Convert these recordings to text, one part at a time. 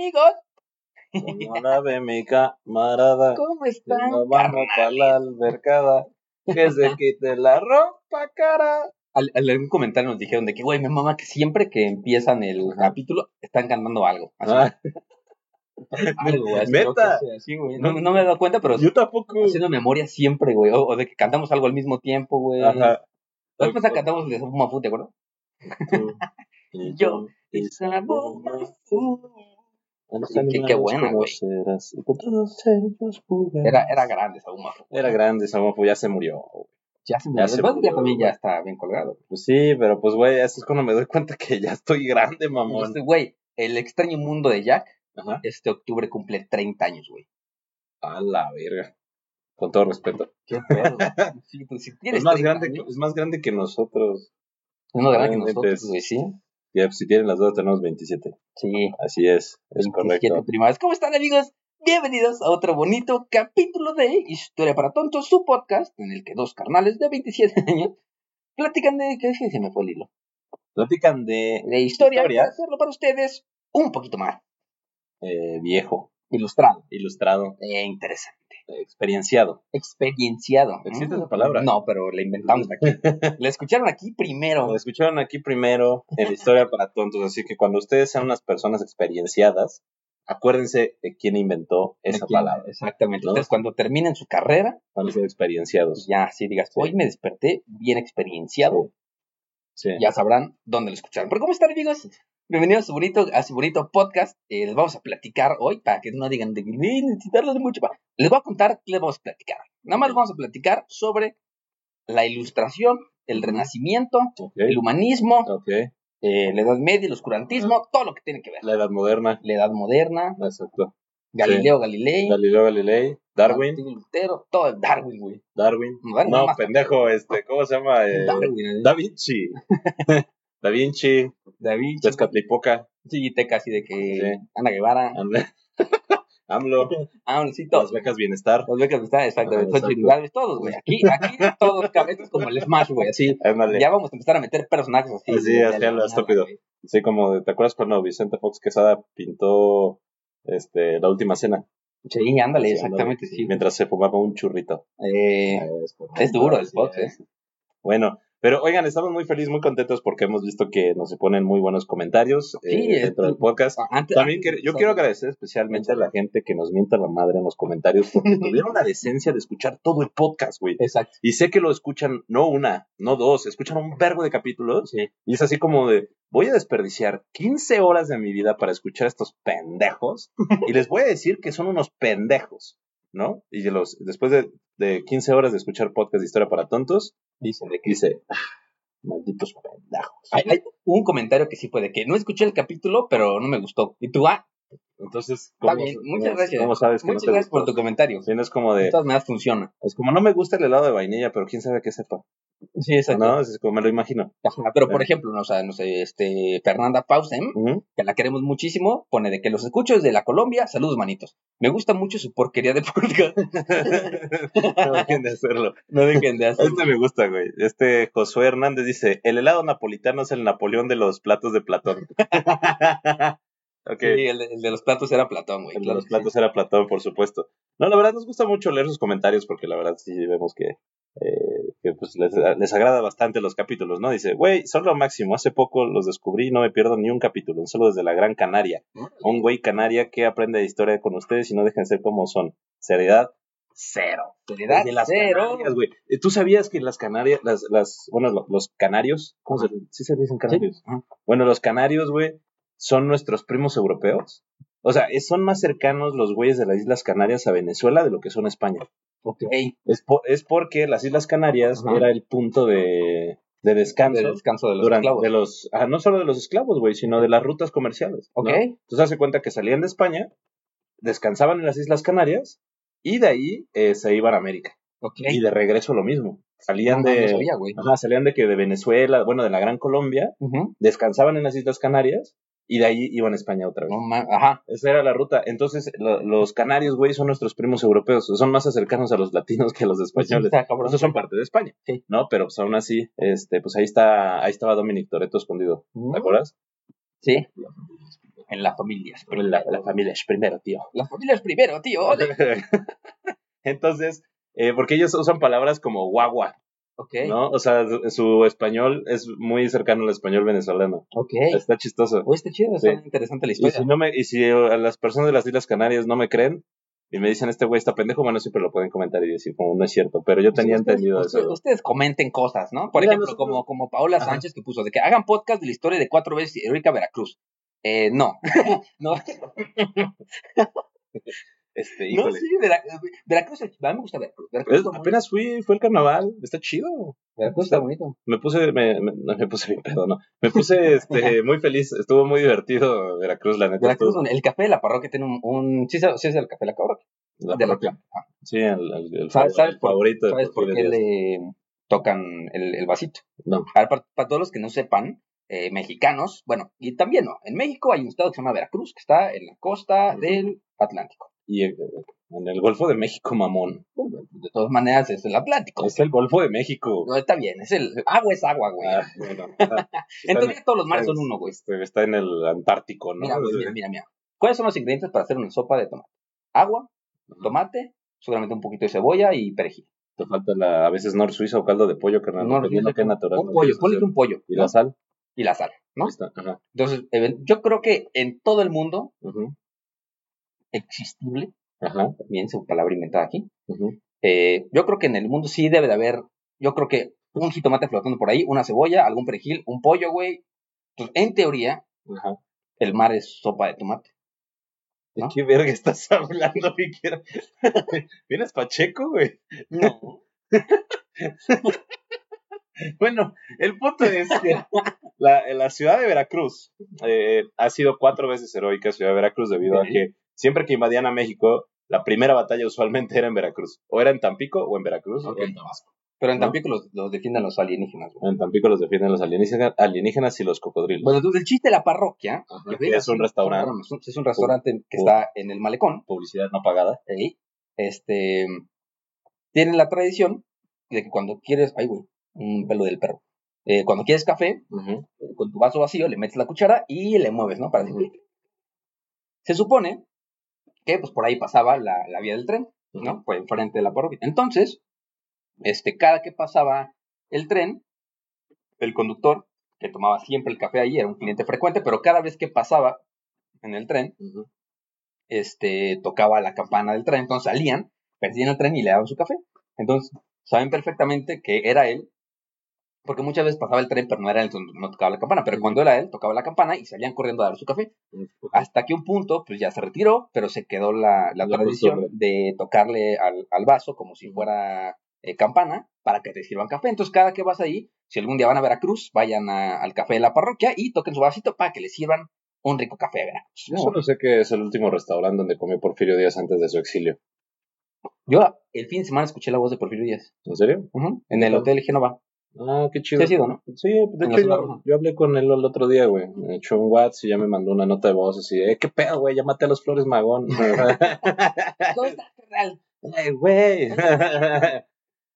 Amigos, Hola, ve mi camarada. ¿cómo están? Nos vamos para la albercada. Que se quite la ropa, cara. Al, al- algún comentario nos dijeron de que, güey, mi mamá, que siempre que empiezan el capítulo están cantando algo. Así, Ah, así, güey. No, no me he dado cuenta, pero yo tampoco. haciendo memoria siempre, güey. O, o de que cantamos algo al mismo tiempo, güey. Ajá. Después cantamos de Mafu, ¿te acuerdas? Tú y Yo y Sabu Sabu. Qué- buena, güey. Era, era grande Sabu Mafu. Era grande, Sabu, ya se murió. Ya se me Ya ya se Después ya murió, también ya está bien colgado. Pues sí, pero pues, güey, eso es cuando me doy cuenta que ya estoy grande, mamón. Este, Güey, el extraño mundo de Jack, Ajá. este octubre cumple 30 años, güey. A la verga. Con todo respeto. Qué pedo. Sí, pues, si Es más, 30 grande, que- es más grande que nosotros. es más grande que nosotros, güey, sí. Pues, si tienen las dos, tenemos 27. Sí. Así es, es 27 correcto. primadas. ¿Cómo están, amigos? Bienvenidos a otro bonito capítulo de Historia para Tontos, su podcast, en el que dos carnales de 27 años platican de... ¿Qué es que se me fue el hilo? Platican de De historia, Historia. para hacerlo para ustedes un poquito más eh, viejo, ilustrado ilustrado, e interesante. eh, experienciado. Experienciado. ¿Existe Mm, esa palabra? No, pero la inventamos aquí. la escucharon aquí primero. Lo escucharon aquí primero en Historia para Tontos, así que cuando ustedes sean unas personas experienciadas, acuérdense de quién inventó esa palabra. Exactamente. ¿no? Ustedes cuando terminen su carrera, Van a ser experienciados. ya así digas, hoy me desperté bien experienciado, Sí. Ya sabrán dónde lo escucharon. Pero ¿cómo están, amigos? Bienvenidos a su bonito, a su bonito podcast. Eh, les vamos a platicar hoy para que no digan de que "Eh, necesitarlo de mucho. pa-". Les voy a contar qué les vamos a platicar. Nada más vamos a platicar sobre la ilustración, el renacimiento, Ok. el humanismo, Ok. eh, la Edad Media, el oscurantismo, todo lo que tiene que ver. La edad moderna. La Edad Moderna, Exacto. Galileo Galilei, Galileo Galilei. Darwin. Lutero, todo el Darwin, güey. Darwin. No, pendejo, este, ¿cómo se llama? Eh, Darwin, ¿eh? Da Vinci. da Vinci. Da Vinci. Tezcatlipoca. Sí, te casi de que Sí. Ana Guevara. Ande- AMLO. Ah, sí, todos. Las becas bienestar. Los becas están, exactamente. Ah, exacto. Todos, güey. Aquí, aquí todos, cabrón. Es como el Smash, güey. Así. Ándale. Ya vamos a empezar a meter personajes así. Sí, así a lo estúpido. güey. Sí, como, ¿te acuerdas cuando Vicente Fox Quesada pintó este, la última cena? Sí, ándale, Sí, exactamente, ándale, sí. Mientras se fumaba un churrito. Eh, Es, es duro el Fox, es. eh. Bueno, pero oigan, estamos muy felices, muy contentos porque hemos visto que nos ponen muy buenos comentarios eh, Sí, dentro del podcast. Antes, También antes- que- yo quiero agradecer especialmente a la gente que nos mienta la madre en los comentarios porque tuvieron la decencia de escuchar todo el podcast, güey. Exacto. Y sé que lo escuchan no una, no dos, escuchan un vergo de capítulos. Sí. Y es así como de, voy a desperdiciar 15 horas de mi vida para escuchar a estos pendejos. y les voy a decir que son unos pendejos, ¿no? Y los, después de, de 15 horas de escuchar podcast de historia para tontos, Dice de que. dice, "Ah, malditos pendejos. Hay, hay un comentario que sí puede que no escuché el capítulo, pero no me gustó. Y tú, ah, Entonces, está ¿cómo, bien. Muchas gracias. ¿Cómo sabes que Muchas no gracias por tu comentario. Sí, no es como De de, todas maneras funciona. es como no me gusta el helado de vainilla, pero quién sabe qué sepa. Sí, exacto. ¿No? Es como me lo imagino. Ajá, pero por Bueno. ejemplo, no, o sea, no sé, este, Fernanda Pausem, Ujú. que la queremos muchísimo, pone de que los escucho desde la Colombia, saludos manitos. Me gusta mucho su porquería de podcast. no dejen de hacerlo. no dejen de hacerlo. Este me gusta, güey. Este Josué Hernández dice, el helado napolitano es el Napoleón de los platos de Platón. Sí, el, de- el de los platos era Platón, güey. El de los platos era Platón, por supuesto. No, la verdad nos gusta mucho leer sus comentarios porque la verdad sí vemos que, eh, que pues les, les agrada bastante los capítulos, ¿no? Dice, güey, son lo máximo. Hace poco los descubrí y no me pierdo ni un capítulo, solo desde la Gran Canaria. Un güey canaria que aprende de historia con ustedes y no dejen de ser como son. Seriedad, cero. Seriedad, De las cero. Canarias, güey. Eh, ¿Tú sabías que las Canarias, las, las, bueno, lo- los canarios, ¿cómo se, sí se dicen canarios? Sí. Bueno, los canarios, güey, son nuestros primos europeos. O sea, son más cercanos los güeyes de las Islas Canarias a Venezuela de lo que son a España. Ok. Es, po- es porque las Islas Canarias Ajá. era el punto de, de descanso. De descanso de los durante- esclavos. de los, ah, no solo de los esclavos, güey, sino de las rutas comerciales. ¿no? Ok. Entonces hace cuenta que salían de España, descansaban en las Islas Canarias y de ahí eh, se iban a América. Ok. Y de regreso lo mismo. Salían No, no de, sabía, güey. ajá, salían de que de Venezuela, bueno, de la Gran Colombia, descansaban en las Islas Canarias y de ahí iban a España otra vez. No Ajá. Esa era la ruta. Entonces, lo- los canarios, güey, son nuestros primos europeos. Son más cercanos a los latinos que a los españoles. Esos son parte de España. Sí. ¿No? Pero pues aún así, este, pues ahí está, ahí estaba Dominic Toretto escondido. ¿Te acuerdas? Sí. En la familia. Pero la, la familia es primero, tío. La familia es primero, tío. Entonces, eh, porque ellos usan palabras como guagua, Ok. ¿no? O sea, su- español es muy cercano al español venezolano. Ok. Está chistoso. Oye, está chido, está Sí. interesante la Y historia. si, no me, y si a las personas de las Islas Canarias no me creen y me dicen este güey está pendejo, bueno, siempre lo pueden comentar y decir como no es cierto, pero yo tenía Ustedes- entendido ustedes, eso. ustedes comenten cosas, ¿no? Por Mira, ejemplo, nosotros- como, como Paola Ajá. Sánchez que puso de que hagan podcast de la historia de cuatro veces heroica Veracruz. Eh, no. no. Este, No, sí, Vera- Veracruz, a mí me gusta Veracruz. Es- apenas fui, fue el carnaval, está chido. Veracruz está bonito. Me puse, me, me, no, me puse bien pedo, no. Me puse este, muy feliz, estuvo muy divertido Veracruz, la neta. Veracruz, estuvo- el café de la parroquia tiene un... un sí, sí es el café de la parroquia. la de la parroquia. Sí, el, el, el ¿Sabes, favor- sabes el por, favorito. ¿sabes por qué le tocan el, el vasito? No. Para, para todos los que no sepan, eh, mexicanos, bueno, y también no, en México hay un estado que se llama Veracruz, que está en la costa del Atlántico. Y eh, en el Golfo de México, mamón. De todas maneras es el Atlántico. Es el Golfo de México. No, está bien, es el agua es agua, güey. Ah, bueno. en teoría todos los mares son uno, güey. Está en el Antártico, ¿no? Mira, güey, mira, mira, mira. ¿Cuáles son los ingredientes para hacer una sopa de tomate? Agua, tomate, seguramente un poquito de cebolla y perejil. Te falta la, a veces nor suiza o caldo de pollo, carnal. No, no, qué un natural. lo pollo, ponle un pollo. Y ¿no? la sal. Y la sal, ¿no? Ahí está. Ajá. Entonces, yo creo que en todo el mundo Ujú. Existible, Ajá. también es una palabra inventada aquí, eh, yo creo que en el mundo sí debe de haber, yo creo que un jitomate flotando por ahí, una cebolla, algún perejil, un pollo, güey. Entonces, en teoría, Ajá. el mar es sopa de tomate. ¿De qué verga estás hablando, Viquera? ¿Vienes Pacheco, güey? No. Bueno, el punto es que la, la ciudad de Veracruz eh, ha sido cuatro veces heroica ciudad de Veracruz debido a que siempre que invadían a México, la primera batalla usualmente era en Veracruz. O era en Tampico o en Veracruz Ok. o en Tabasco. Pero en ¿No? Tampico los, los defienden los alienígenas. güey. En Tampico los defienden los alienígenas, alienígenas y los cocodrilos. Bueno, entonces el chiste de la parroquia Ajá, que es un restaurante. Es un, es un restaurante que está en el malecón. Publicidad no pagada. ahí, Este, tienen la tradición de que cuando quieres, ay güey, un pelo del perro. Eh, cuando quieres café, eh, con tu vaso vacío le metes la cuchara y le mueves, ¿no? Para decir, Se supone que pues por ahí pasaba la, la vía del tren, ¿no? Por enfrente de la parroquia. Entonces, este, cada que pasaba el tren, el conductor, que tomaba siempre el café ahí, era un cliente frecuente, pero cada vez que pasaba en el tren, este, tocaba la campana del tren, entonces salían, perdían el tren y le daban su café. Entonces, saben perfectamente que era él, porque muchas veces pasaba el tren, pero no era él, no tocaba la campana, pero cuando era él, tocaba la campana y salían corriendo a dar su café. Hasta que un punto, pues ya se retiró, pero se quedó la, la La tradición costumbre. de tocarle al, al vaso como si fuera eh, campana para que te sirvan café. Entonces, cada que vas ahí, si algún día van a Veracruz, vayan a- al café de la parroquia y toquen su vasito para que les sirvan un rico café de Veracruz. Yo solo sé que es el último restaurante donde comió Porfirio Díaz antes de su exilio. Yo el fin de semana escuché la voz de Porfirio Díaz. ¿En serio? En el Hotel Génova. Ah, qué chido. Sí ha sido, ¿no? Sí, de hecho yo, hablé con él el otro día, güey. Me echó un WhatsApp y ya me mandó una nota de voz así, eh, qué pedo, güey, ya maté a los Flores Magón. ¿Cómo está, carnal? ¡Ey, güey!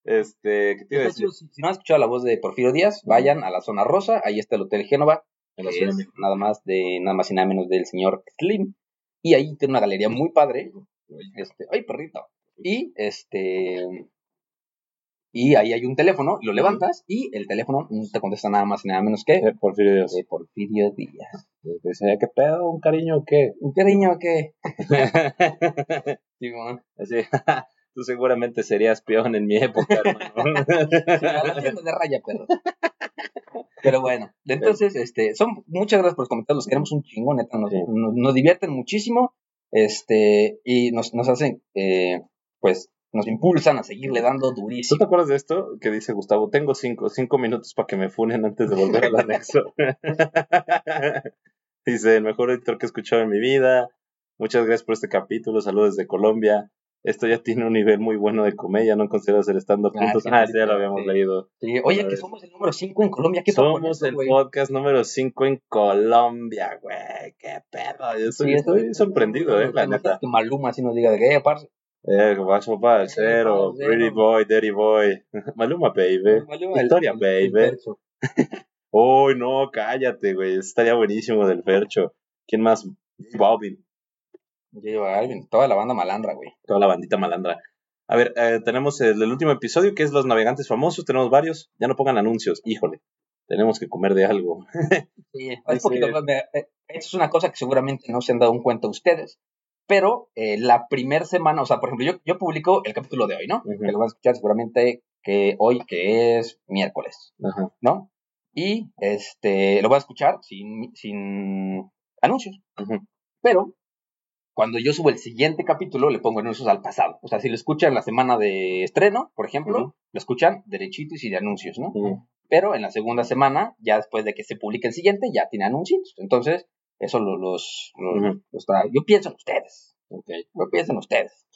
este, ¿qué te iba a decir? Si, si no has escuchado la voz de Porfirio Díaz, vayan a la zona rosa. Ahí está el Hotel Génova. En la Ciudad es nada más de nada más y nada menos del señor Slim. Y ahí tiene una galería muy padre. Este, ay, perrito. Y este. Y ahí hay un teléfono, lo levantas y el teléfono no te contesta nada más y nada menos que Eh, Porfirio Díaz. de Porfirio Díaz. Dice, "Eh, ¿qué pedo? ¿Un cariño o qué? ¿Un cariño qué? Digo, así, tú seguramente serías peón en mi época, hermano. A la tienda de raya, perro. Pero bueno, entonces, este, son muchas gracias por los comentarios, los queremos un chingo, neta, nos, Sí. nos, nos divierten muchísimo, este, y nos, nos hacen, eh, pues, nos impulsan a seguirle dando ¿Tú durísimo. te acuerdas de esto que dice Gustavo? Tengo cinco, cinco minutos para que me funen antes de volver al anexo. dice, el mejor editor que he escuchado en mi vida. Muchas gracias por este capítulo. Saludos desde Colombia. Esto ya tiene un nivel muy bueno de comedia. ¿No consideras el stand-up Ah, juntos? sí, Ah, sí, ya lo habíamos sí. leído. Sí, Oye, que somos el número 5 en Colombia. ¿Qué Somos eso, el podcast número 5 en Colombia, güey. Qué pedo. Yo estoy, Sí, estoy eso- sorprendido, eh, la ¿Te imaginas neta. Que Maluma así nos diga de que, eh, parce. Eh, Guacho Parcero, parcero. Pretty Boy, Dirty Boy. Maluma, baby. Maluma, Historia, el- baby. Uy, no, cállate, güey. Estaría buenísimo del Fercho. ¿Quién más? J Balvin. J Balvin, toda la banda malandra, güey. Toda la bandita malandra. A ver, eh, tenemos el, el último episodio que es Los Navegantes Famosos. Tenemos varios. Ya no pongan anuncios. Híjole. Tenemos que comer de algo. Sí, es poquito eh, Esto es una cosa que seguramente no se han dado un cuenta ustedes. Pero eh, la primera semana, o sea, por ejemplo, yo, yo publico el capítulo de hoy, ¿no? Que lo van a escuchar seguramente que hoy, que es miércoles. ¿no? Y este lo voy a escuchar sin, sin anuncios. Pero cuando yo subo el siguiente capítulo, le pongo anuncios al pasado. O sea, si lo escuchan la semana de estreno, por ejemplo, lo escuchan derechito y sin anuncios, ¿no? Pero en la segunda semana, ya después de que se publique el siguiente, ya tiene anuncios. Entonces, eso lo- los, los- los tra- yo pienso en ustedes, Ok. yo pienso en ustedes.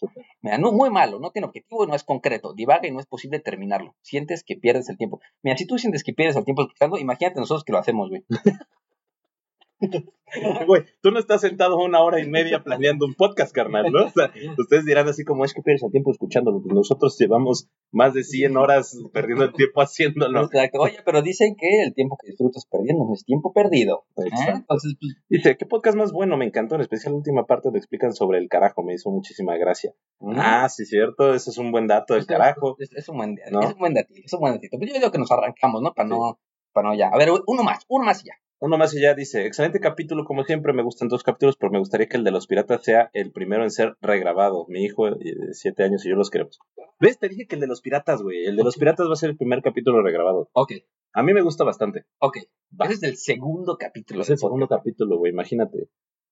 Mira, no, muy malo, no tiene objetivo y no es concreto, divaga y no es posible terminarlo. Sientes que pierdes el tiempo. Mira, si tú sientes que pierdes el tiempo escuchando, imagínate nosotros que lo hacemos, güey. Güey, tú no estás sentado una hora y media planeando un podcast, carnal, ¿no? O sea, ustedes dirán así como, es que pierdes el tiempo escuchándolo. Pues nosotros llevamos más de 100 horas perdiendo el tiempo haciéndolo. Exacto. Oye, pero dicen que el tiempo que disfrutas perdiendo no es tiempo perdido. ¿eh? Exacto. Entonces, pues, Dice, ¿qué podcast más bueno? Me encantó, en especial la última parte donde explican sobre el carajo, me hizo muchísima gracia. Ah, sí, cierto, ese es un buen dato del carajo. Es, es un buen, ¿No? es un buen datito, es un buen datito. Pues yo digo que nos arrancamos, ¿no? Para no, para no ya. A ver, uno más, uno más y ya. Uno más y ya dice, excelente capítulo, como siempre, me gustan dos capítulos, pero me gustaría que el de los piratas sea el primero en ser regrabado. Mi hijo eh, de siete años y yo los queremos. ¿Ves? Te dije que el de los piratas, güey. El de los piratas va a ser el primer capítulo regrabado. Ok, A mí me gusta bastante. ok. Va. Ese es el segundo capítulo. Es el segundo capítulo, güey, imagínate.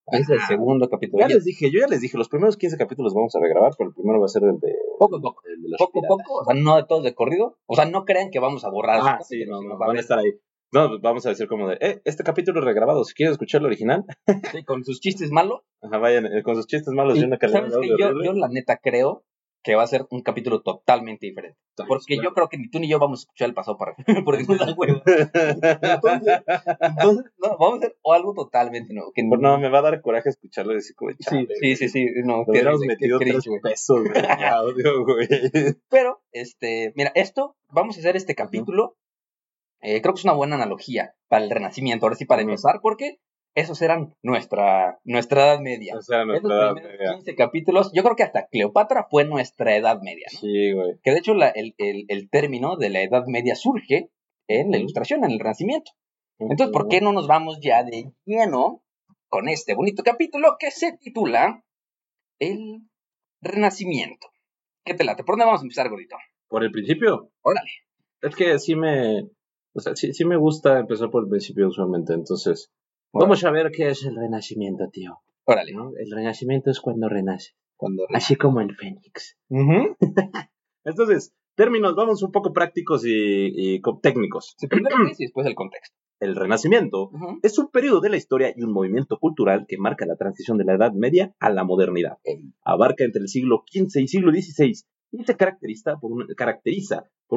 Ese es el segundo capítulo. Ya les dije, yo ya les dije, los primeros 15 capítulos vamos a regrabar, pero el primero va a ser el de, Poco a poco. el de los Poco a poco, o sea, no de todos de corrido. O sea, no crean que vamos a borrar. Ah, sí, no, no, van a estar ahí. No, pues vamos a decir como de, eh, este capítulo es regrabado, si quieres escuchar el original, sí, con sus chistes malos. ajá, vayan eh, con sus chistes malos Y, y una ¿Sabes de Yo, yo la neta creo que va a ser un capítulo totalmente diferente. Porque yo creo que ni tú ni yo vamos a escuchar el pasado para porque da huevo. Entonces, entonces, no, vamos a hacer o algo totalmente nuevo. Que Pues no, me va a dar coraje escucharlo y decir como, sí, sí, sí, sí, no, risa, qué metido tres pesos güey, de audio, güey. Pero, este, mira, esto, vamos a hacer este capítulo. Eh, creo que es una buena analogía para el renacimiento, ahora sí para empezar, porque esos eran nuestra, nuestra edad media. O sea, Esos nuestra edad primeros media. 15 capítulos, yo creo que hasta Cleopatra fue nuestra edad media, ¿no? Sí, güey. Que de hecho la- el, el- el término de la edad media surge en la ilustración, en el renacimiento. Entonces, ¿por qué no nos vamos ya de lleno con este bonito capítulo que se titula El Renacimiento? ¿Qué te late? ¿Por dónde vamos a empezar, gordito? Por el principio. Órale. Es que sí me. O sea, sí, sí me gusta empezar por el principio usualmente. Entonces, vamos a ver qué es el renacimiento, tío. Órale. ¿no? El renacimiento es cuando renace. Cuando Así como el fénix. Ujú. Entonces, términos, vamos un poco prácticos y, y co- técnicos. Sí, primero y después el contexto. El renacimiento es un periodo de la historia y un movimiento cultural que marca la transición de la Edad Media a la modernidad. Abarca entre el siglo XV y siglo XVI y se caracteriza por,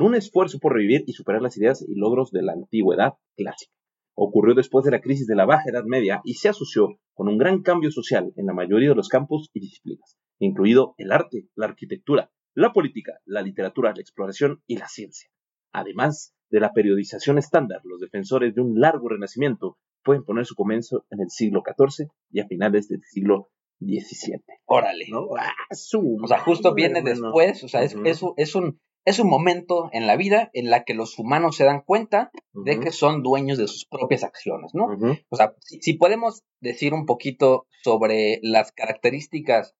un, esfuerzo por revivir y superar las ideas y logros de la antigüedad clásica. Ocurrió después de la crisis de la Baja Edad Media y se asoció con un gran cambio social en la mayoría de los campos y disciplinas, incluido el arte, la arquitectura, la política, la literatura, la exploración y la ciencia. Además de la periodización estándar, los defensores de un largo renacimiento pueden poner su comienzo en el siglo XIV y a finales del siglo XVII. Órale. ¿no? Ah, su O sea, justo viene bueno. después, o sea, es, es un- es un, es un momento en la vida en la que los humanos se dan cuenta de que son dueños de sus propias acciones, ¿no? O sea, si, si podemos decir un poquito sobre las características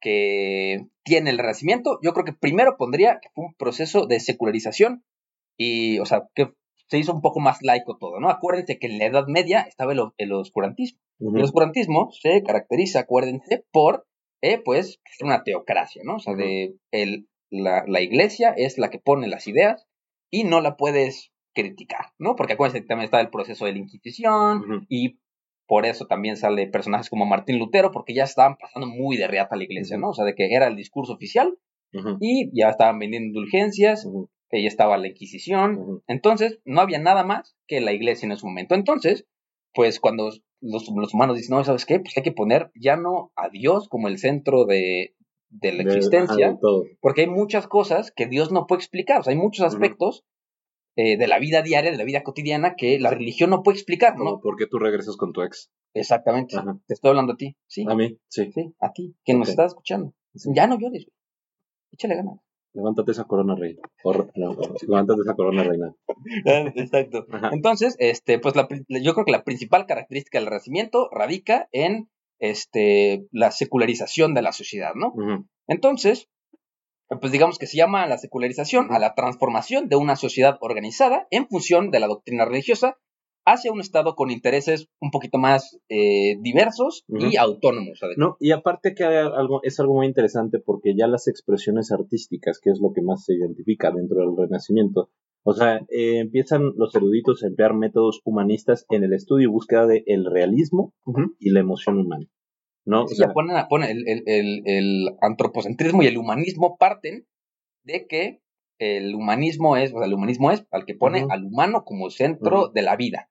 que tiene el Renacimiento, yo creo que primero pondría que fue un proceso de secularización y, o sea, que se hizo un poco más laico todo, ¿no? Acuérdense que en la Edad Media estaba el, el oscurantismo. El oscurantismo se caracteriza, acuérdense, por, eh, pues, una teocracia, ¿no? O sea, de el la, la iglesia es la que pone las ideas y no la puedes criticar, ¿no? Porque acuérdense que también está el proceso de la Inquisición y por eso también sale personajes como Martín Lutero, porque ya estaban pasando muy de reata a la iglesia, ¿no? O sea, de que era el discurso oficial y ya estaban vendiendo indulgencias, que ya estaba la Inquisición, entonces no había nada más que la iglesia en ese momento. Entonces, pues cuando los, los humanos dicen, no, ¿sabes qué? Pues hay que poner ya no a Dios como el centro de, de la De- existencia, de porque hay muchas cosas que Dios no puede explicar, o sea, hay muchos aspectos eh, de la vida diaria, de la vida cotidiana, que la religión no puede explicar, Como, ¿no? ¿Por qué tú regresas con tu ex? Exactamente. Ajá. Te estoy hablando a ti, sí, A mí, sí. sí, a ti, quien nos Ok. está escuchando. Ya no llores. Échale ganas. Levántate esa corona, reina. O re- no, levántate esa corona, reina. Exacto. Ajá. Entonces, este, pues la yo creo que la principal característica del Renacimiento radica en este, la secularización de la sociedad, ¿no? Entonces, pues digamos que se llama la secularización a la transformación de una sociedad organizada en función de la doctrina religiosa hacia un Estado con intereses un poquito más eh, diversos y autónomos. No, y aparte que hay algo, es algo muy interesante porque ya las expresiones artísticas, que es lo que más se identifica dentro del Renacimiento, o sea, eh, empiezan los eruditos a emplear métodos humanistas en el estudio y búsqueda del realismo Ujú. y la emoción humana. ¿no? O sea, ponen, ponen el, el- el- el antropocentrismo y el humanismo parten de que el humanismo es, o sea, el humanismo es al que pone al humano como centro de la vida.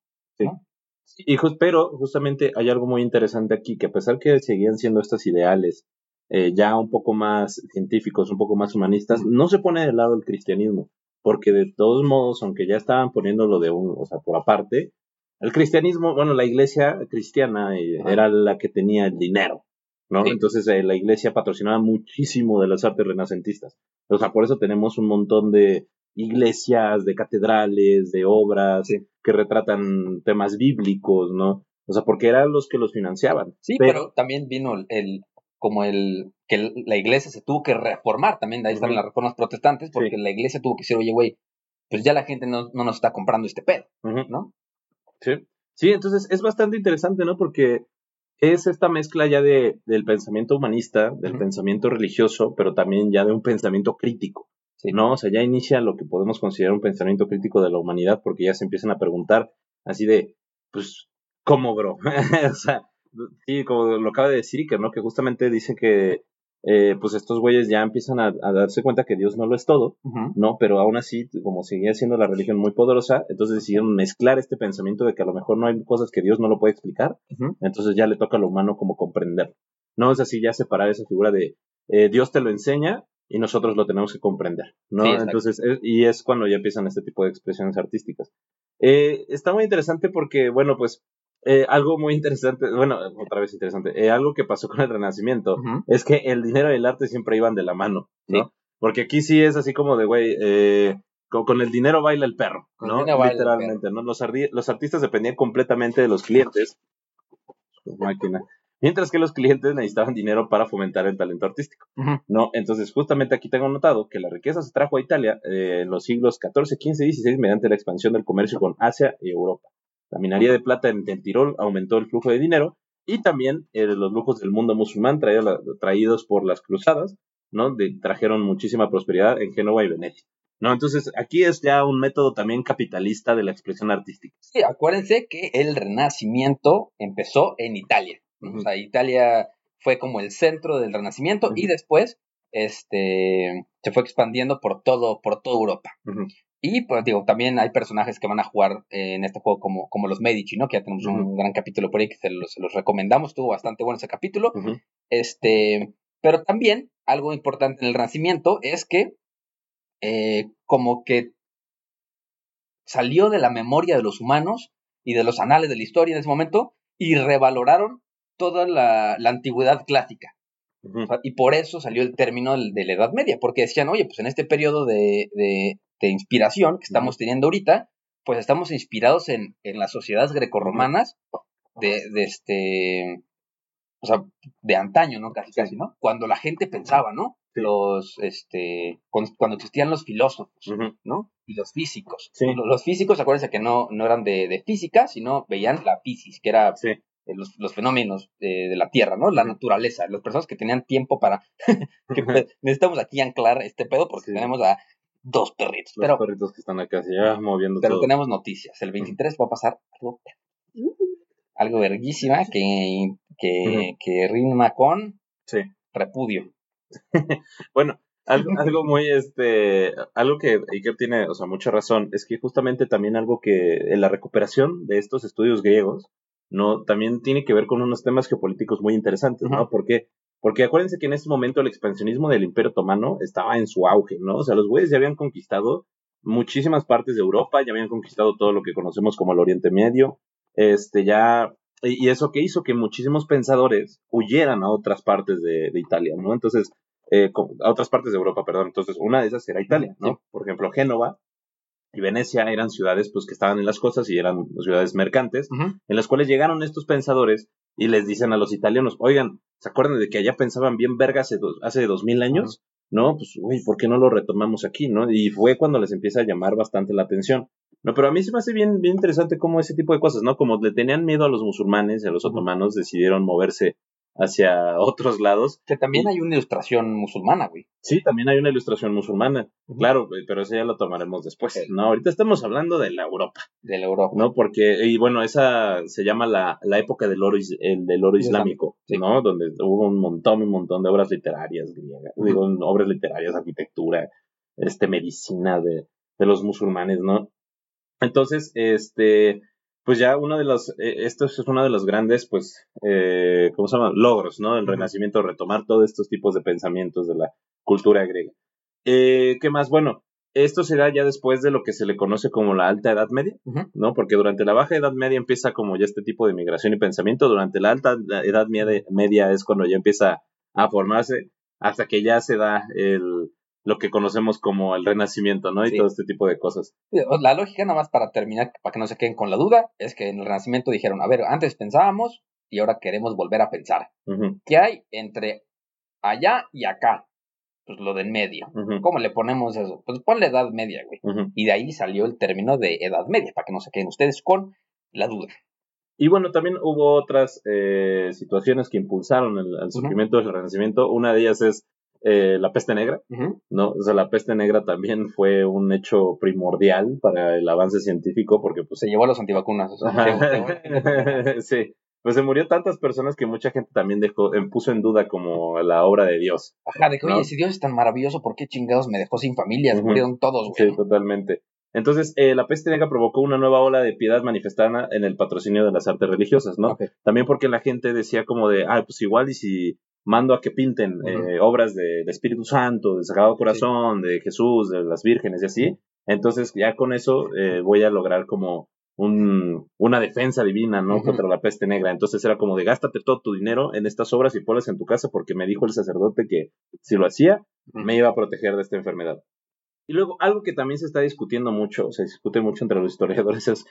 Y jus- pero justamente hay algo muy interesante aquí, que a pesar que seguían siendo estos ideales eh, ya un poco más científicos, un poco más humanistas, no se pone de lado el cristianismo, porque de todos modos, aunque ya estaban poniéndolo de un, o sea, por aparte, el cristianismo, bueno, la iglesia cristiana eh, era la que tenía el dinero, ¿no? Sí. Entonces eh, la iglesia patrocinaba muchísimo de las artes renacentistas. O sea, por eso tenemos un montón de iglesias, de catedrales, de obras Sí. que retratan temas bíblicos, ¿no? O sea, porque eran los que los financiaban. Sí, pero, también vino el, el- como el que la iglesia se tuvo que reformar, también de ahí están Ujú. las reformas protestantes, porque Sí. la iglesia tuvo que decir, oye, güey, pues ya la gente no, no nos está comprando este pedo. ¿no? Sí. Sí, entonces es bastante interesante, ¿no? Porque es esta mezcla ya de, del pensamiento humanista, del pensamiento religioso, pero también ya de un pensamiento crítico, Sí. ¿no? O sea, ya inicia lo que podemos considerar un pensamiento crítico de la humanidad, porque ya se empiezan a preguntar así de, pues, ¿cómo, bro? o sea, sí, como lo acaba de decir Iker, ¿no? Que justamente dice que, eh, pues, estos güeyes ya empiezan a, a darse cuenta que Dios no lo es todo. ¿no? Pero aún así, como seguía siendo la religión muy poderosa, entonces decidieron mezclar este pensamiento de que a lo mejor no hay cosas que Dios no lo puede explicar, entonces ya le toca a lo humano como comprender. No es así ya separar esa figura de eh, Dios te lo enseña y nosotros lo tenemos que comprender, ¿no? Sí, entonces, es- y es cuando ya empiezan este tipo de expresiones artísticas. Eh, está muy interesante porque, bueno, pues, eh, algo muy interesante, bueno, otra vez interesante, eh, algo que pasó con el Renacimiento es que el dinero y el arte siempre iban de la mano, ¿no? Sí. Porque aquí sí es así como de, güey, eh, con, con el dinero baila el perro, ¿no? Literalmente, ¿no? Los, los artistas dependían completamente de los clientes, máquina, mientras que los clientes necesitaban dinero para fomentar el talento artístico. ¿no? Entonces, justamente aquí tengo notado que la riqueza se trajo a Italia eh, en los siglos XIV, XV y XVI mediante la expansión del comercio con Asia y Europa. La minería de plata en, en Tirol aumentó el flujo de dinero y también eh, los lujos del mundo musulmán traído traídos por las cruzadas, ¿no? De- trajeron muchísima prosperidad en Génova y Venecia. ¿no? Entonces, aquí es ya un método también capitalista de la expresión artística. Sí, acuérdense que el Renacimiento empezó en Italia. O sea, Italia fue como el centro del Renacimiento y después este, se fue expandiendo por todo, por toda Europa. Y pues digo, también hay personajes que van a jugar eh, en este juego como, como los Medici, ¿no? Que ya tenemos un gran capítulo por ahí que se los, se los recomendamos, estuvo bastante bueno ese capítulo. Este, pero también algo importante en el Renacimiento es que eh, como que salió de la memoria de los humanos y de los anales de la historia en ese momento y revaloraron toda la, la antigüedad clásica. Ujú. O sea, y por eso salió el término de la Edad Media, porque decían, oye, pues en este periodo de, de- de inspiración que estamos teniendo ahorita, pues estamos inspirados en, en las sociedades grecorromanas de, de este, o sea, de antaño, ¿no? Casi, casi, ¿no? Cuando la gente pensaba, ¿no? Los, este, cuando, existían los filósofos. ¿no? Y los físicos. Sí. Los, los físicos, acuérdense que no, no eran de, de física, sino veían la fisis, que era Sí. eh, los, los, fenómenos de la Tierra, ¿no? La naturaleza, las personas que tenían tiempo para... que pues, necesitamos aquí anclar este pedo porque tenemos a dos perritos. Los perritos que están acá, ya moviendo Pero tenemos noticias. El 23 va a pasar algo, algo verguísima que, que, que rima con sí. repudio. bueno, algo, algo muy, este, algo que Iker tiene, o sea, mucha razón, es que justamente también algo que en la recuperación de estos estudios griegos, no, también tiene que ver con unos temas geopolíticos muy interesantes, ¿no? Porque, porque acuérdense que en ese momento el expansionismo del Imperio Otomano estaba en su auge, ¿no? O sea, los güeyes ya habían conquistado muchísimas partes de Europa, ya habían conquistado todo lo que conocemos como el Oriente Medio, este, ya, y eso que hizo que muchísimos pensadores huyeran a otras partes de, de Italia, ¿no? Entonces, eh, a otras partes de Europa, perdón. Entonces, una de esas era Italia, ¿no? Por ejemplo, Génova y Venecia eran ciudades pues que estaban en las costas y eran ciudades mercantes, en las cuales llegaron estos pensadores y les dicen a los italianos, oigan, ¿se acuerdan de que allá pensaban bien verga hace, hace dos mil años? No, pues, uy, ¿por qué no lo retomamos aquí, no? Y fue cuando les empieza a llamar bastante la atención. No, pero a mí se me hace bien, bien interesante cómo ese tipo de cosas, ¿no? Como le tenían miedo a los musulmanes y a los otomanos, decidieron moverse hacia otros lados. Que también hay una ilustración musulmana, güey. Sí, también hay una ilustración musulmana. Claro, pero eso ya lo tomaremos después. No, ahorita estamos hablando de la Europa. De la Europa. No, porque, y bueno, esa se llama la, la época del oro, el del oro islámico, ¿no? Donde hubo un montón, un montón de obras literarias griegas, digo, obras literarias, arquitectura, este, medicina de, de los musulmanes, ¿no? Entonces, este, pues ya uno de los, eh, esto es uno de los grandes, pues, eh, ¿cómo se llama? Logros, ¿no? El Renacimiento, retomar todos estos tipos de pensamientos de la cultura griega. Eh, ¿Qué más? Bueno, esto será ya después de lo que se le conoce como la Alta Edad Media, ¿no? Porque durante la Baja Edad Media empieza como ya este tipo de migración y pensamiento, durante la Alta Edad Media es cuando ya empieza a formarse, hasta que ya se da el, lo que conocemos como el renacimiento, ¿no? Y todo este tipo de cosas. La lógica, nada más para terminar, para que no se queden con la duda, es que en el renacimiento dijeron, a ver, antes pensábamos y ahora queremos volver a pensar. ¿Qué hay entre allá y acá? Pues lo del medio. ¿Cómo le ponemos eso? Pues ponle edad media, güey. Y de ahí salió el término de edad media, para que no se queden ustedes con la duda. Y bueno, también hubo otras eh, situaciones que impulsaron el, surgimiento del Renacimiento. Una de ellas es eh, la peste negra, ¿no? O sea, la peste negra también fue un hecho primordial para el avance científico porque pues se llevó a los antivacunas. sí, pues se murió tantas personas que mucha gente también dejó, em, puso en duda como la obra de Dios. Ajá, de que, oye, si Dios es tan maravilloso, ¿por qué chingados me dejó sin familia? Murieron todos, güey. Sí, totalmente. Entonces, eh, la peste negra provocó una nueva ola de piedad manifestada en el patrocinio de las artes religiosas, ¿no? También porque la gente decía como de, ah, pues igual y si mando a que pinten eh, obras de, Espíritu Santo, del Sagrado Corazón, de Jesús, de las vírgenes y así. Entonces ya con eso eh, voy a lograr como un, una defensa divina, ¿no? Contra la peste negra. Entonces era como de gástate todo tu dinero en estas obras y ponlas en tu casa porque me dijo el sacerdote que si lo hacía, me iba a proteger de esta enfermedad. Y luego, algo que también se está discutiendo mucho, se discute mucho entre los historiadores, es